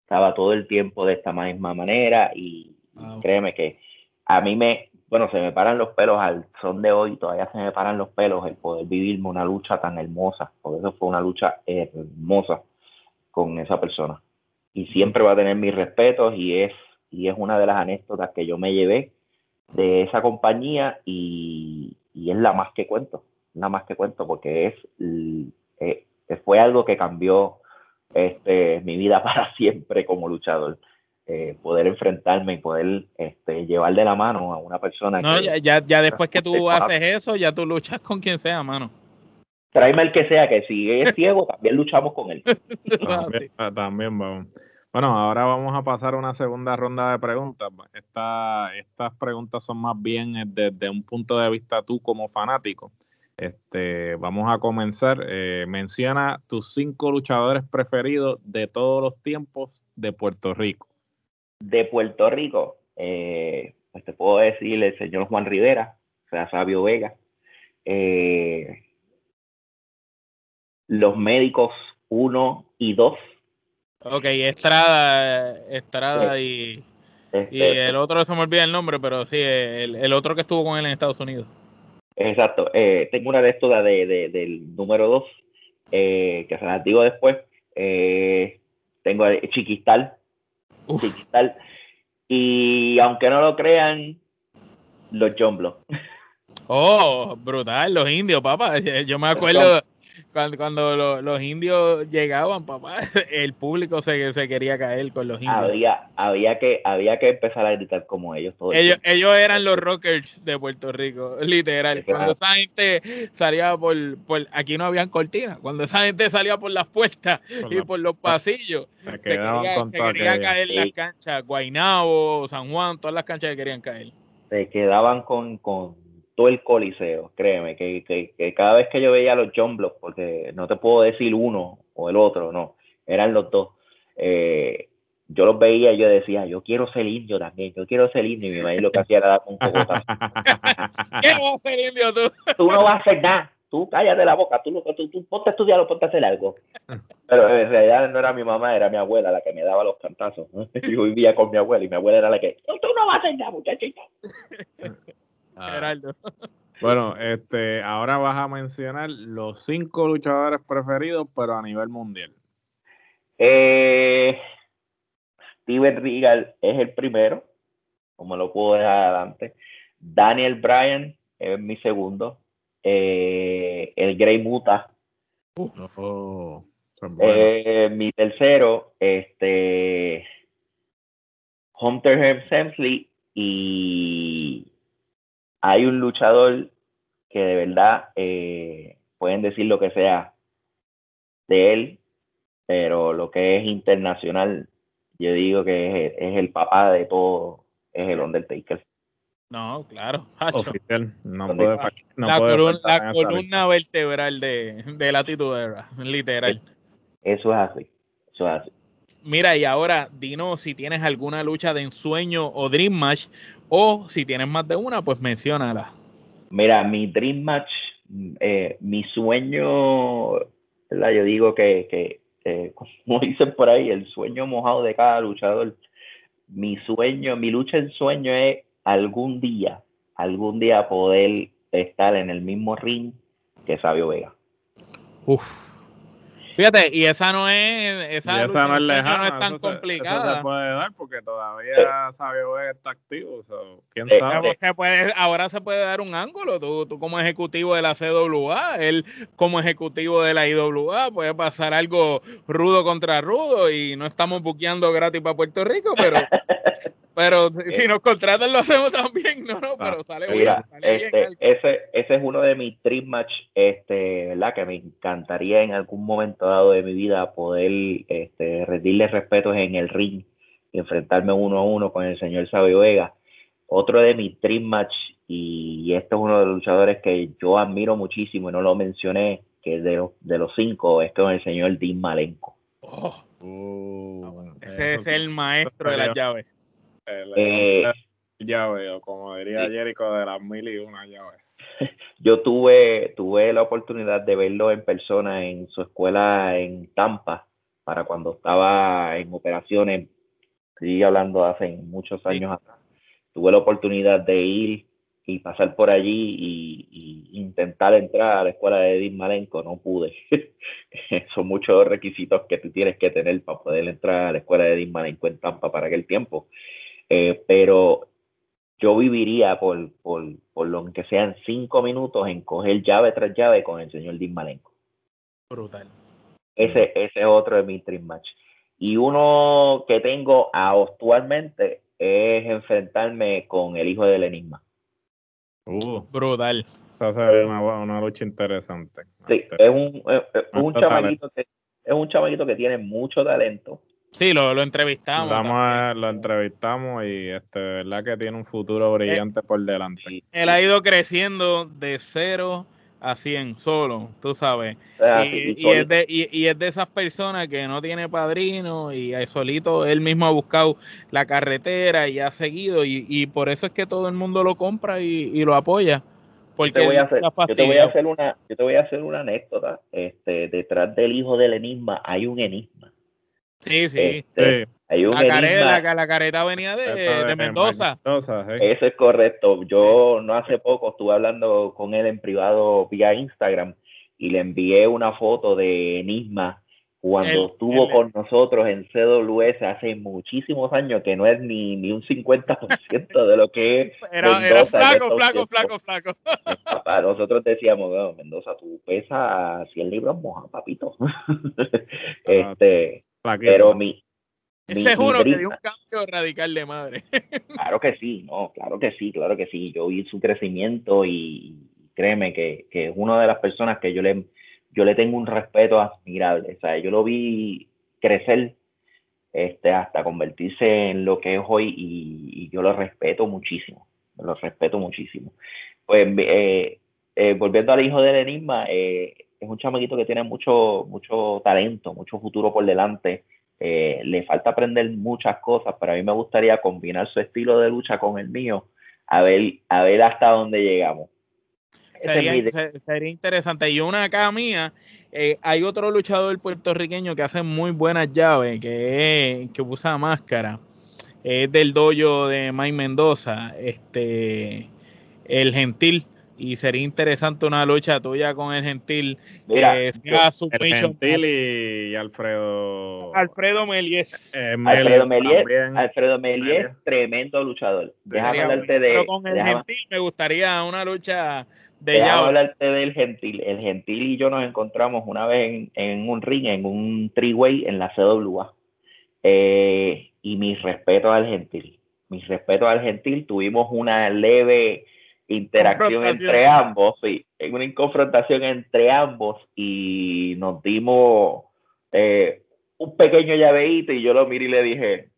estaba todo el tiempo de esta misma manera y créeme que a mí me, bueno, se me paran los pelos al son de hoy, todavía se me paran los pelos el poder vivirme una lucha tan hermosa, por eso fue una lucha hermosa con esa persona. Y siempre va a tener mis respetos y es y es una de las anécdotas que yo me llevé de esa compañía y, es la más que cuento, la más que cuento porque es, eh, fue algo que cambió este, mi vida para siempre como luchador. Eh, poder enfrentarme y poder este, llevar de la mano a una persona no, ya, ya, después que tú haces eso, ya tú luchas con quien sea, mano. Tráeme el que sea, que si es ciego, también luchamos con él. también vamos. Bueno, ahora vamos a pasar a una segunda ronda de preguntas. estas preguntas son más bien eh, desde un punto de vista tú como fanático. Este, vamos a comenzar. Eh, menciona tus cinco luchadores preferidos de todos los tiempos de Puerto Rico. De Puerto Rico, eh, pues te puedo decir el señor Juan Rivera, o sea, Sabio Vega. los médicos 1 y 2 Ok, Estrada, Estrada y, y este, el otro se me olvida el nombre, pero sí, el, otro que estuvo con él en Estados Unidos. Exacto. Eh, tengo una de estos de, del número 2, eh, que se las digo después. Eh, tengo a Chiquistal. Y aunque no lo crean, los John Oh, brutal, los indios, papá. Yo me acuerdo, cuando, cuando los indios llegaban, papá, el público se, se quería caer con los indios. Había, había, que, había que empezar a gritar como ellos. ellos, ellos eran los rockers de Puerto Rico, literal. Cuando esa gente salía por, por, aquí no habían cortinas, cuando esa gente salía por las puertas y por los pasillos, se quería, se quería caer las canchas, Guainabo, San Juan, todas las canchas que querían caer. Se quedaban con, con todo el coliseo, créeme, que, que, cada vez que yo veía los John Blocks, porque no te puedo decir uno o el otro, no, eran los dos, eh, yo los veía y yo decía, yo quiero ser indio también, yo quiero ser indio, y mi madre lo que hacía era dar un poco ¿Qué vas a ser indio tú? Tú no vas a hacer nada, tú cállate la boca, tú, tú, tú ponte a estudiar ponte a hacer algo. Pero en realidad no era mi mamá, era mi abuela la que me daba los cantazos. Yo vivía con mi abuela y mi abuela era la que, tú no vas a hacer nada, muchachito. Ah. Bueno, este, ahora vas a mencionar los cinco luchadores preferidos, pero a nivel mundial. Eh, Steven Regal es el primero, como lo puedo dejar adelante. Daniel Bryan es mi segundo. Eh, el Grey Muta. Oh, eh, mi tercero, este Hunter Hemsley y hay un luchador que de verdad eh, pueden decir lo que sea de él, pero lo que es internacional, yo digo que es, el papá de todo, es el Undertaker. No, claro. la, columna, vertebral de, de la titudera, literal. Eso es así. Eso es así. Mira, y ahora dinos si tienes alguna lucha de ensueño o Dream Match, o si tienes más de una, pues menciónala. Mira, mi Dream Match, eh, mi sueño, yo digo que, que como dicen por ahí, el sueño mojado de cada luchador. Mi sueño, mi lucha en sueño es algún día, algún día poder estar en el mismo ring que Sabio Vega. Uf Fíjate, y esa no es, esa, esa no es lejana, no es tan eso complicada. Se, eso se puede dar porque todavía Sabio está activo. So, ¿Quién sabe? Se puede, ahora se puede dar un ángulo. Tú, tú como ejecutivo de la CWA, él como ejecutivo de la IWA, puede pasar algo rudo contra rudo y no estamos buqueando gratis para Puerto Rico, pero Pero si nos contratan lo hacemos también, no, no, ah, pero sale, Mira, este, ese, ese es uno de mis dream match, este, ¿verdad? Que me encantaría en algún momento dado de mi vida poder este, rendirle respetos en el ring y enfrentarme uno a uno con el señor Sabio Vega. Otro de mis dream match, y este es uno de los luchadores que yo admiro muchísimo y no lo mencioné, que es de los, de los cinco, es con el señor Dean Malenko. Oh. Uh, ese es el maestro de las llaves eh, ya veo, como diría Jericho, de las mil y una llaves. Yo tuve, tuve la oportunidad de verlo en persona en su escuela en Tampa, para cuando estaba en operaciones, estoy hablando hace muchos años atrás. Tuve la oportunidad de ir y pasar por allí y, intentar entrar a la escuela de Edith Malenko, no pude. Son muchos requisitos que tú tienes que tener para poder entrar a la escuela de Edith Malenko en Tampa para aquel tiempo. Eh, pero yo viviría por, por, por lo que sean cinco minutos en coger llave tras llave con el señor Dean Malenko. Brutal. Ese, ese es otro de mis dream match. Y uno que tengo actualmente es enfrentarme con el hijo del enigma. Uh, brutal. Una, una lucha interesante. Sí, es un, es, un chamaquito que, es un chamaquito que tiene mucho talento Sí, lo, lo entrevistamos. lo entrevistamos y este, verdad que tiene un futuro brillante por delante. Él ha ido creciendo de cero a 100 solo, tú sabes. y, es de, y, es de, esas personas que no tiene padrino y solito él mismo ha buscado la carretera y ha seguido y, por eso es que todo el mundo lo compra y, lo apoya. Porque yo te, voy a hacer, yo te voy a hacer una, yo te voy a hacer una anécdota. Este, detrás del hijo del enigma hay un enigma. Sí, sí. Este, la, careta, venía de, Mendoza. Eso es correcto. Yo no hace poco estuve hablando con él en privado vía Instagram y le envié una foto de Enigma cuando estuvo con nosotros en CWS hace muchísimos años, que no es ni, ni un 50% de lo que es. Era, era flaco, flaco, flaco, flaco, nosotros decíamos, Mendoza, tú pesas 100 libros moja, papito. este, pero mi. Ese es uno que dio un cambio radical de madre. claro que sí, no, claro que sí, claro que sí. Yo vi su crecimiento y créeme que, que es una de las personas que yo le, yo le tengo un respeto admirable. O sea, yo lo vi crecer este, hasta convertirse en lo que es hoy y, yo lo respeto muchísimo. Lo respeto muchísimo. Pues eh, eh, volviendo al hijo del enigma, eh, es un chamaquito que tiene mucho, mucho talento, mucho futuro por delante. Eh, le falta aprender muchas cosas, pero a mí me gustaría combinar su estilo de lucha con el mío, a ver, a ver hasta dónde llegamos. Sería, interesante. Y una acá mía, eh, hay otro luchador puertorriqueño que hace muy buenas llaves, que, que usa máscara. Es del dojo de Mike Mendoza, este, el Gentil y sería interesante una lucha tuya con el Gentil Mira, que sea el Gentil y Alfredo Alfredo Melies. Eh, Alfredo Melies Alfredo Melies tremendo luchador. Déjame hablarte de pero con el Gentil me gustaría una lucha de déjame hablarte del Gentil. El Gentil y yo nos encontramos una vez en, un ring en un three-way en la CWA eh, y mis respetos al Gentil. Mis respetos al Gentil. Tuvimos una leve interacción entre ambos, sí, en una confrontación entre ambos y nos dimos eh, un pequeño llaveito y yo lo miré y le dije,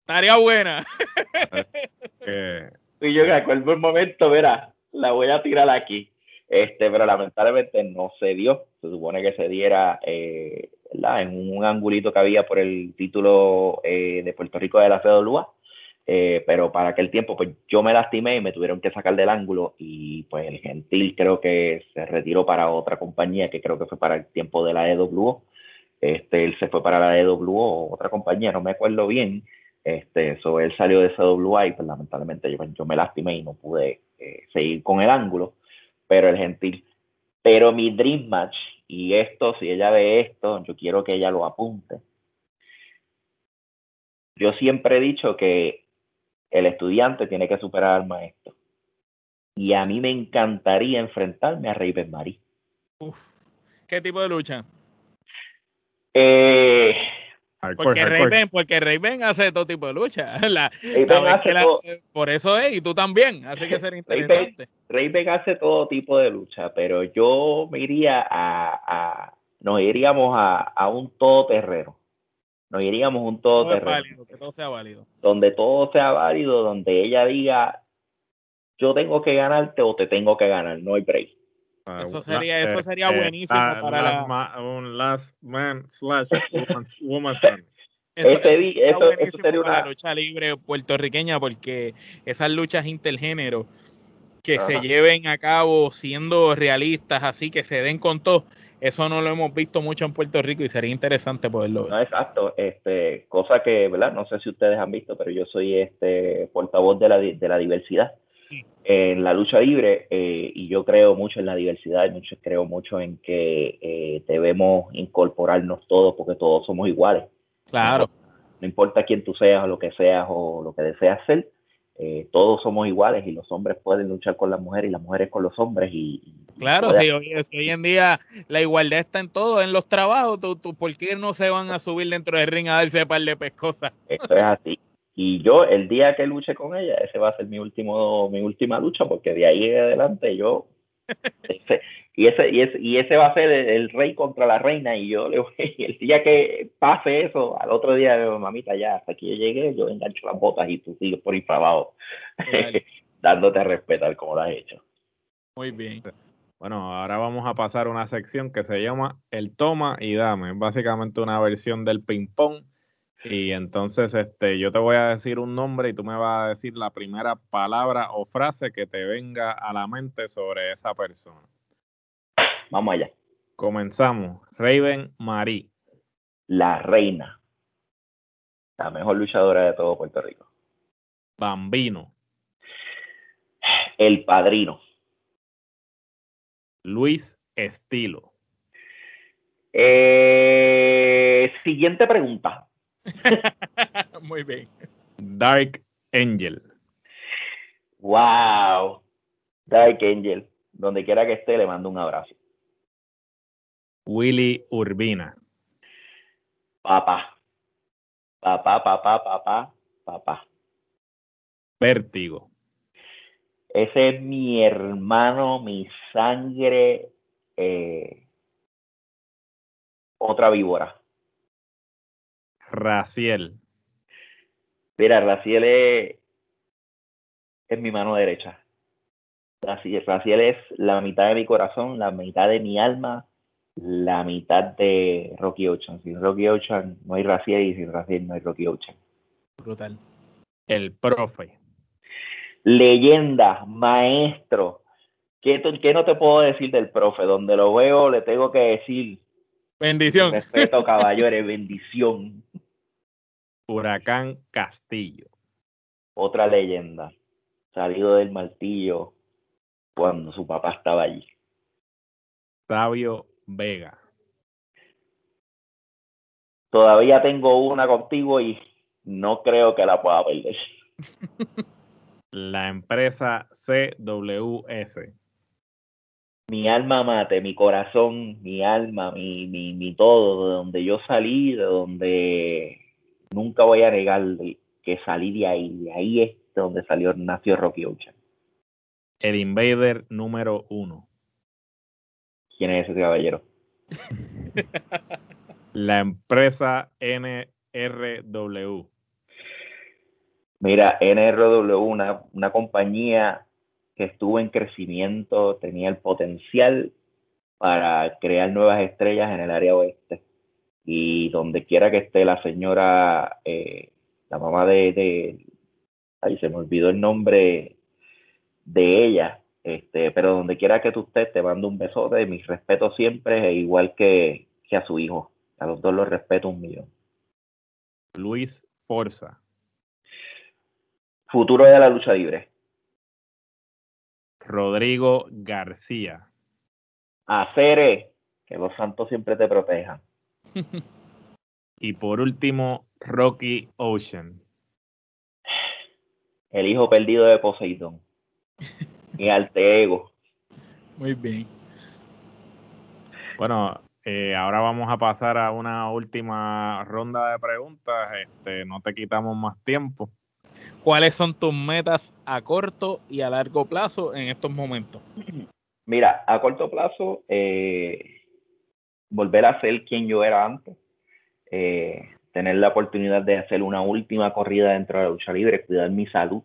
estaría buena. y yo en cualquier momento, verá, la voy a tirar aquí. Este, pero lamentablemente no se dio. Se supone que se diera eh, en un angulito que había por el título eh, de Puerto Rico de la CWA eh, pero para aquel tiempo pues yo me lastimé y me tuvieron que sacar del ángulo y pues el Gentil creo que se retiró para otra compañía que creo que fue para el tiempo de la EWO. Este, él se fue para la EWO, otra compañía, no me acuerdo bien. Este, eso él salió de CWA y pues lamentablemente yo, yo me lastimé y no pude eh, seguir con el ángulo, pero el Gentil. Pero mi Dream Match, y esto, si ella ve esto, yo quiero que ella lo apunte. Yo siempre he dicho que el estudiante tiene que superar al maestro. Y a mí me encantaría enfrentarme a Raven Marie. ¿Qué tipo de lucha? Eh, porque Raven, porque Raven hace todo tipo de lucha. por eso es, y tú también, así que ser interesante. Raven, hace todo tipo de lucha, pero yo me iría a, nos iríamos a, a un todoterreno. Nos iríamos a un todoterreno. que todo sea válido. Donde todo sea válido, donde ella diga, yo tengo que ganarte o te tengo que ganar, no hay break. Ah, eso sería, eso sería eh, buenísimo ah, para la... un last man slash woman, Eso, sería una lucha libre puertorriqueña porque esas luchas intergénero que se lleven a cabo siendo realistas, así que se den con todo, eso no lo hemos visto mucho en Puerto Rico y sería interesante poderlo ver. No, exacto, este, cosa que, ¿verdad? No sé si ustedes han visto, pero yo soy este portavoz de la, de la diversidad en la lucha libre eh, y yo creo mucho en la diversidad y mucho, creo mucho en que eh, debemos incorporarnos todos porque todos somos iguales. Claro. No, importa quién tú seas o lo que seas o lo que deseas ser, eh, todos somos iguales y los hombres pueden luchar con las mujeres y las mujeres con los hombres y, claro sí, hoy, en día la igualdad está en todo en los trabajos tú, tú, ¿por qué no se van a subir dentro del ring a darse par de pescosas? Eso es así y yo, el día que luche con ella, ese va a ser mi último, mi última lucha, porque de ahí en adelante yo. y, ese, y, ese, y ese va a ser el, rey contra la reina. Y yo le voy, el día que pase eso, al otro día, mamita, ya hasta aquí yo llegué, yo engancho las botas y tú sigues por ahí para abajo, dándote a respetar como lo has hecho. Muy bien. Bueno, ahora vamos a pasar a una sección que se llama El toma y dame. Es básicamente una versión del ping-pong y entonces este, yo te voy a decir un nombre y tú me vas a decir la primera palabra o frase que te venga a la mente sobre esa persona. Vamos allá. Comenzamos. Raven Marie. La reina. La mejor luchadora de todo Puerto Rico. Bambino. El padrino. Luis Estilo. Eh, siguiente pregunta. Muy bien. Dark Angel. Wow. Dark Angel. Donde quiera que esté, le mando un abrazo. Willy Urbina. Papá. Papá, papá, papá, papá. Vértigo. Ese es mi hermano, mi sangre. Eh, otra víbora. Raciel. Mira, Raciel es, es mi mano derecha. Raciel, es la mitad de mi corazón, la mitad de mi alma, la mitad de Rocky Ocean. Sin Rocky Ocean no hay Raciel y sin Raciel no hay Rocky Ocean. Brutal. El profe. Leyenda, maestro. ¿Qué, ¿Qué, no te puedo decir del profe? Donde lo veo le tengo que decir. Bendición. Respeto, caballo, eres bendición. Huracán Castillo. Otra leyenda. Salido del martillo cuando su papá estaba allí. Sabio Vega. Todavía tengo una contigo y no creo que la pueda perder. La empresa CWS. Mi alma mate, mi corazón, mi alma, mi, mi, mi todo, de donde yo salí, de donde nunca voy a negar que salí de ahí. De ahí es donde salió, nació Rocky Ocean. El Invader número uno. ¿Quién es ese caballero? La empresa NRW. Mira, NRW, una, una compañía que estuvo en crecimiento, tenía el potencial para crear nuevas estrellas en el área oeste y donde quiera que esté la señora, eh, la mamá de, de, ay, se me olvidó el nombre de ella, este, pero donde quiera que tú estés, te mando un besote, mi respeto siempre, igual que, que a su hijo, a los dos los respeto un millón. Luis Forza. Futuro de la lucha libre. Rodrigo García. Acere, Que los santos siempre te protejan. y por último, Rocky Ocean. El hijo perdido de Poseidón. Mi alter ego. Muy bien. Bueno, eh, ahora vamos a pasar a una última ronda de preguntas. Este, no te quitamos más tiempo. ¿Cuáles son tus metas a corto y a largo plazo en estos momentos? Mira, a corto plazo, eh, volver a ser quien yo era antes. Eh, tener la oportunidad de hacer una última corrida dentro de la lucha libre, cuidar mi salud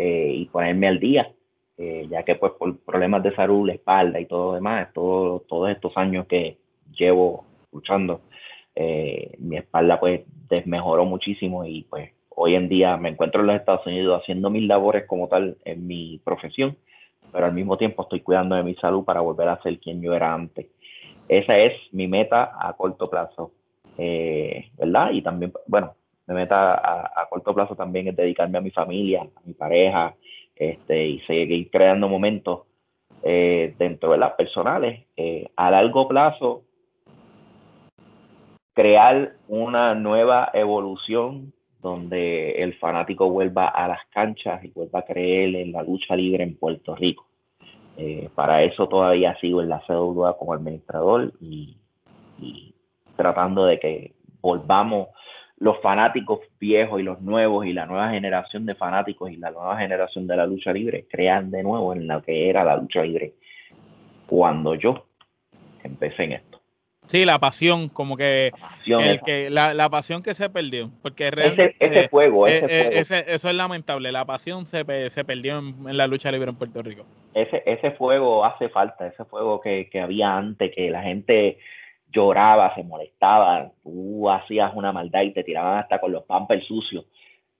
y ponerme al día. Eh, ya que pues por problemas de salud, la espalda y todo lo demás, todo, todos estos años que llevo luchando, eh, mi espalda pues desmejoró muchísimo y pues hoy en día me encuentro en los Estados Unidos haciendo mis labores como tal en mi profesión, pero al mismo tiempo estoy cuidando de mi salud para volver a ser quien yo era antes. Esa es mi meta a corto plazo, eh, ¿verdad? Y también, bueno, mi meta a, a, corto plazo también es dedicarme a mi familia, a mi pareja, este, y seguir creando momentos eh, dentro de las personales. Eh, a largo plazo, crear una nueva evolución donde el fanático vuelva a las canchas y vuelva a creer en la lucha libre en Puerto Rico. Eh, para eso todavía sigo en la CWA como administrador y tratando de que volvamos los fanáticos viejos y los nuevos y la nueva generación de fanáticos y la nueva generación de la lucha libre crean de nuevo en lo que era la lucha libre cuando yo empecé en esto. Sí, la pasión, como que, la pasión, que la, pasión que se perdió, porque ese, ese fuego, ese, eh, fuego. eso es lamentable, la pasión se, se perdió en, la lucha libre en Puerto Rico. Ese, ese fuego hace falta, ese fuego que, que había antes, que la gente lloraba, se molestaba, tú hacías una maldad y te tiraban hasta con los pampers sucios.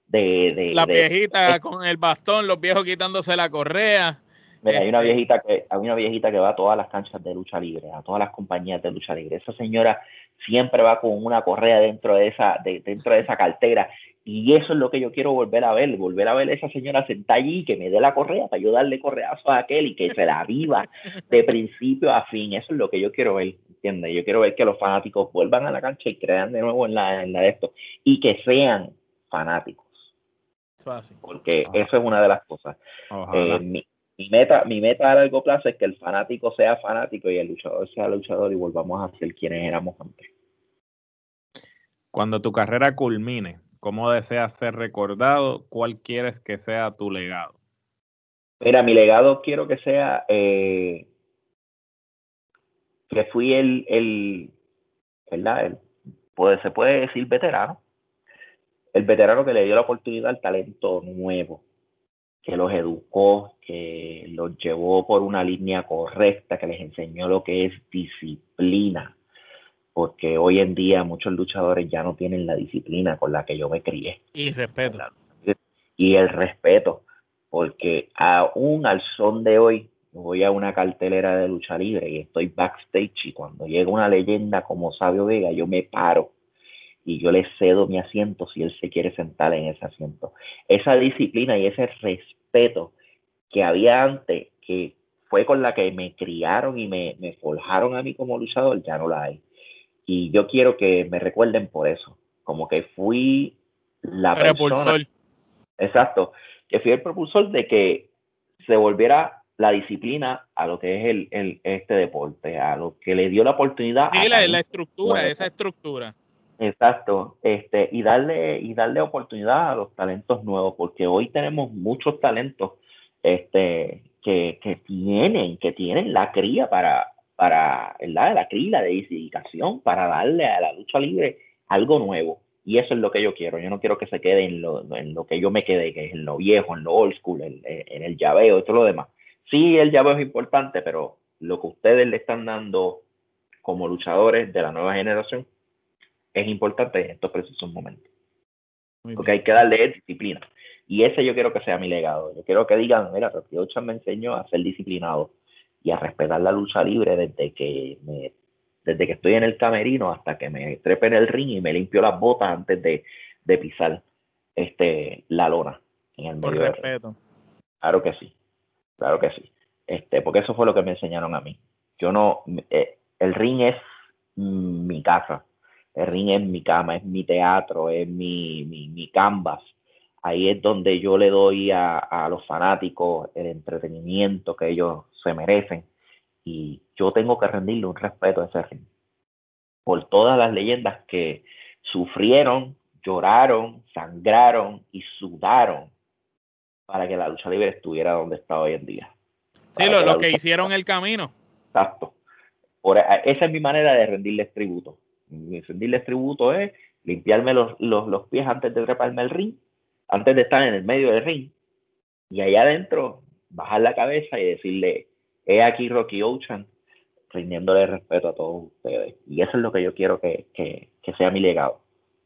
De, de, la viejita con el bastón, los viejos quitándose la correa. hay una este viejita que hay una viejita que va a todas las canchas de lucha libre, a todas las compañías de lucha libre. Esa señora siempre va con una correa dentro de esa de, dentro de esa cartera y eso es lo que yo quiero volver a ver, volver a ver a esa señora sentada allí que me dé la correa para yo darle correazo a aquel y que se la viva de principio a fin. Eso es lo que yo quiero ver. Yo quiero ver que los fanáticos vuelvan a la cancha y crean de nuevo en la, en la de esto y que sean fanáticos. Porque eso es una de las cosas. Eh, mi, meta, mi meta a largo plazo es que el fanático sea fanático y el luchador sea luchador y volvamos a ser quienes éramos antes. Cuando tu carrera culmine, ¿cómo deseas ser recordado? ¿Cuál quieres que sea tu legado? Mira, mi legado quiero que sea eh, que fui el, el ¿verdad? pues, se puede decir veterano, el veterano que le dio la oportunidad al talento nuevo, que los educó, que los llevó por una línea correcta, que les enseñó lo que es disciplina, porque hoy en día muchos luchadores ya no tienen la disciplina con la que yo me crié. Y respeto. Y el respeto, porque aún al son de hoy, voy a una cartelera de lucha libre y estoy backstage y cuando llega una leyenda como Sabio Vega, yo me paro y yo le cedo mi asiento si él se quiere sentar en ese asiento. Esa disciplina y ese respeto que había antes, que fue con la que me criaron y me, me forjaron a mí como luchador, ya no la hay. Y yo quiero que me recuerden por eso, como que fui la persona. Exacto, que fui el propulsor de que se volviera la disciplina a lo que es el, el, este deporte, a lo que le dio la oportunidad. Sí, la, la, estructura, esa estructura. Exacto, este, y darle, y darle oportunidad a los talentos nuevos, porque hoy tenemos muchos talentos este, que, que tienen, que tienen la cría para, para la, la cría, la dedicación, para darle a la lucha libre algo nuevo. Y eso es lo que yo quiero. Yo no quiero que se quede en lo, en lo que yo me quede, que es en lo viejo, en lo old school, en, en el llaveo y todo lo demás Sí, el llaveo es importante, pero lo que ustedes le están dando como luchadores de la nueva generación es importante en estos precisos momentos. Porque hay que darle disciplina. Y ese yo quiero que sea mi legado. Yo quiero que digan, mira, Ocha me enseñó a ser disciplinado y a respetar la lucha libre desde que me, desde que estoy en el camerino hasta que me trepe en el ring y me limpio las botas antes de, de pisar este la lona en el Por respeto. Claro que sí. Claro que sí. Este, porque eso fue lo que me enseñaron a mí. Yo no, eh, el ring es mi casa, el ring es mi cama, es mi teatro, es mi, mi, mi canvas. Ahí es donde yo le doy a, a los fanáticos el entretenimiento que ellos se merecen. Y yo tengo que rendirle un respeto a ese ring. Por todas las leyendas que sufrieron, lloraron, sangraron y sudaron para que la lucha libre estuviera donde está hoy en día. Sí, lo, que, hicieron el camino. Exacto. Por, esa es mi manera de rendirles tributo. Mi rendirles tributo es limpiarme los, los, los pies antes de treparme el ring, antes de estar en el medio del ring. Y allá adentro, bajar la cabeza y decirle, he aquí Rocky Ocean, rindiéndole respeto a todos ustedes. Y eso es lo que yo quiero que, que, que sea mi legado.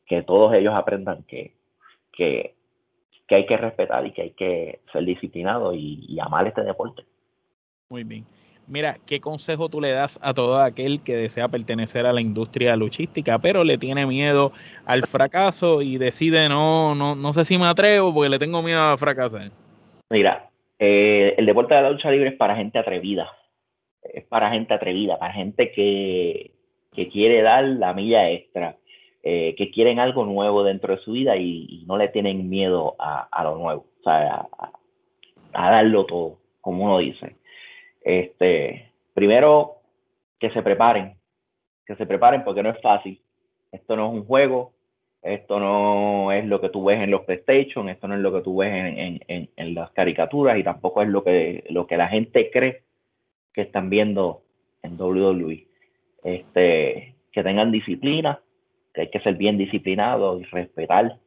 Que todos ellos aprendan que, que, que, hay que respetar y que hay que ser disciplinado y, y amar este deporte. Muy bien. Mira, ¿qué consejo tú le das a todo aquel que desea pertenecer a la industria luchística, pero le tiene miedo al fracaso y decide no, no, no sé si me atrevo porque le tengo miedo a fracasar? Mira, eh, el deporte de la lucha libre es para gente atrevida. Es para gente atrevida, para gente que, que quiere dar la milla extra, eh, que quieren algo nuevo dentro de su vida y, no le tienen miedo a, lo nuevo, o sea, a, a darlo todo, como uno dice. Este, primero, que se preparen, que se preparen porque no es fácil. Esto no es un juego, esto no es lo que tú ves en los PlayStation, esto no es lo que tú ves en, en, en, las caricaturas y tampoco es lo que, lo que la gente cree que están viendo en WWE. Este, que tengan disciplina, que hay que ser bien disciplinado y respetar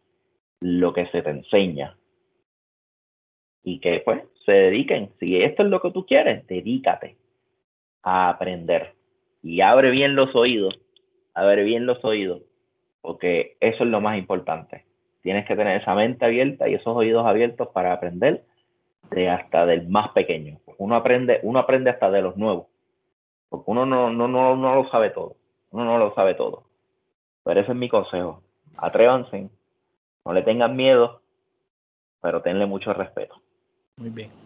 lo que se te enseña. Y que pues se dediquen. Si esto es lo que tú quieres, dedícate a aprender. Y abre bien los oídos, abre bien los oídos, porque eso es lo más importante. Tienes que tener esa mente abierta y esos oídos abiertos para aprender de hasta del más pequeño. Uno aprende, uno aprende hasta de los nuevos, porque uno no, no, no, no lo sabe todo. Uno no lo sabe todo. Pero ese es mi consejo. Atrévanse, no le tengan miedo, pero tenle mucho respeto. Muy bien.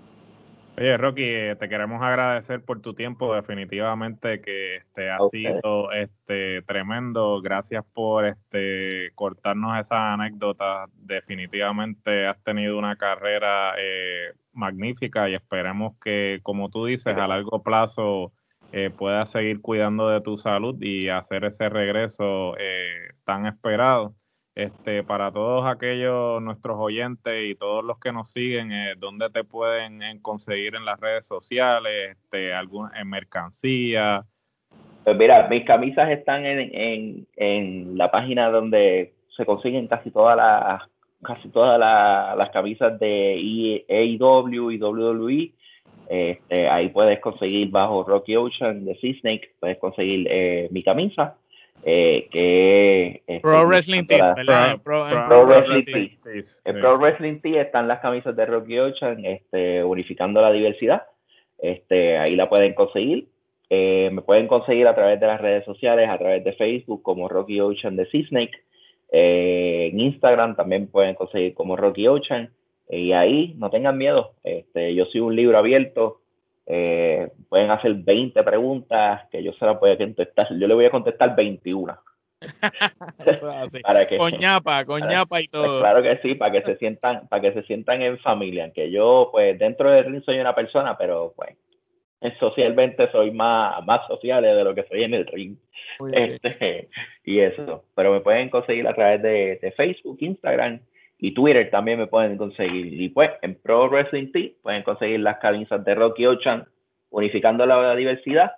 Oye, Rocky, te queremos agradecer por tu tiempo. Definitivamente que este ha sido este tremendo. Gracias por este cortarnos esa anécdota. Definitivamente has tenido una carrera eh, magnífica y esperemos que, como tú dices, a largo plazo eh, puedas seguir cuidando de tu salud y hacer ese regreso eh, tan esperado. Este, para todos aquellos nuestros oyentes y todos los que nos siguen, eh, ¿dónde te pueden conseguir en las redes sociales? Este, algún, en mercancía. Pues mira, mis camisas están en, en, en la página donde se consiguen casi todas las casi todas las camisas de AEW y WWE. Este, ahí puedes conseguir bajo Rocky Ocean de Sea Snake, puedes conseguir eh, mi camisa eh, que este, Pro Wrestling Tees, Pro, Pro, Wrestling Tees. En Pro Wrestling Tees están las camisas de Rocky Ocean, este, unificando la diversidad. Este, ahí la pueden conseguir. Eh, me pueden conseguir a través de las redes sociales, a través de Facebook como Rocky Ocean de Sea Snake. Eh, en Instagram también pueden conseguir como Rocky Ocean. Y ahí no tengan miedo. Este, yo soy un libro abierto. Eh, pueden hacer 20 preguntas que yo se las voy a contestar. Yo le voy a contestar 21. para que, con ñapa, con ñapa y todo. Pues claro que sí, para que se sientan, para que se sientan en familia. Que yo, pues, dentro del ring soy una persona, pero pues socialmente soy más, más social de lo que soy en el ring. Este, y eso. Pero me pueden conseguir a través de, de Facebook, Instagram y Twitter también me pueden conseguir. Y pues en Pro Wrestling Team pueden conseguir las camisas de Rocky Ochan, unificando la diversidad,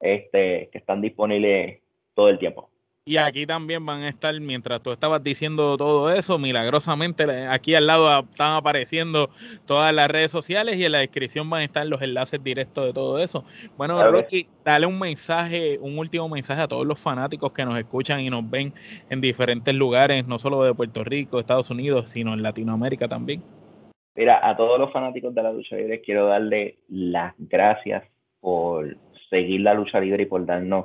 este, que están disponibles todo el tiempo. Y aquí también van a estar, mientras tú estabas diciendo todo eso, milagrosamente aquí al lado están apareciendo todas las redes sociales y en la descripción van a estar los enlaces directos de todo eso. Bueno, Rocky, dale un mensaje, un último mensaje a todos los fanáticos que nos escuchan y nos ven en diferentes lugares, no solo de Puerto Rico, Estados Unidos, sino en Latinoamérica también. Mira, a todos los fanáticos de la lucha libre quiero darle las gracias por seguir la lucha libre y por darnos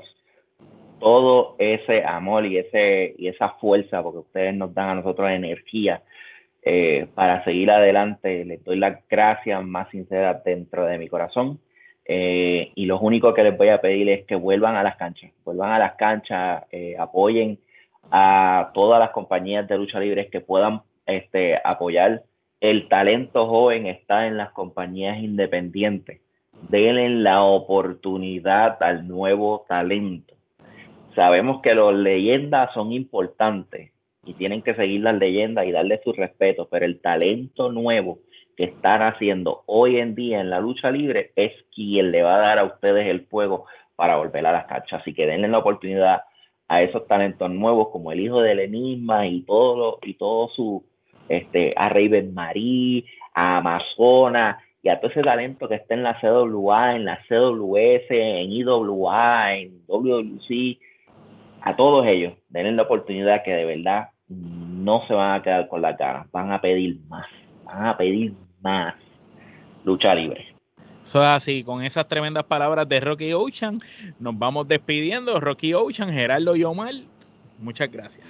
todo ese amor y, ese, y esa fuerza, porque ustedes nos dan a nosotros energía eh, para seguir adelante. Les doy las gracias más sinceras dentro de mi corazón. Eh, y lo único que les voy a pedir es que vuelvan a las canchas, vuelvan a las canchas, eh, apoyen a todas las compañías de lucha libre que puedan este, apoyar. El talento joven está en las compañías independientes. Denle la oportunidad al nuevo talento. Sabemos que las leyendas son importantes y tienen que seguir las leyendas y darle su respeto, pero el talento nuevo que están haciendo hoy en día en la lucha libre es quien le va a dar a ustedes el fuego para volver a las canchas. Así que denle la oportunidad a esos talentos nuevos como el hijo del enigma y todo y todo su este a Raven Marie, a Amazona y a todo ese talento que está en la CWA, en la CWS, en IWA, en WWC, a todos ellos, denle la oportunidad que de verdad no se van a quedar con la cara, van a pedir más, van a pedir más lucha libre. Eso es así, con esas tremendas palabras de Rocky Ocean, nos vamos despidiendo. Rocky Ocean, Gerardo y Omar, muchas gracias.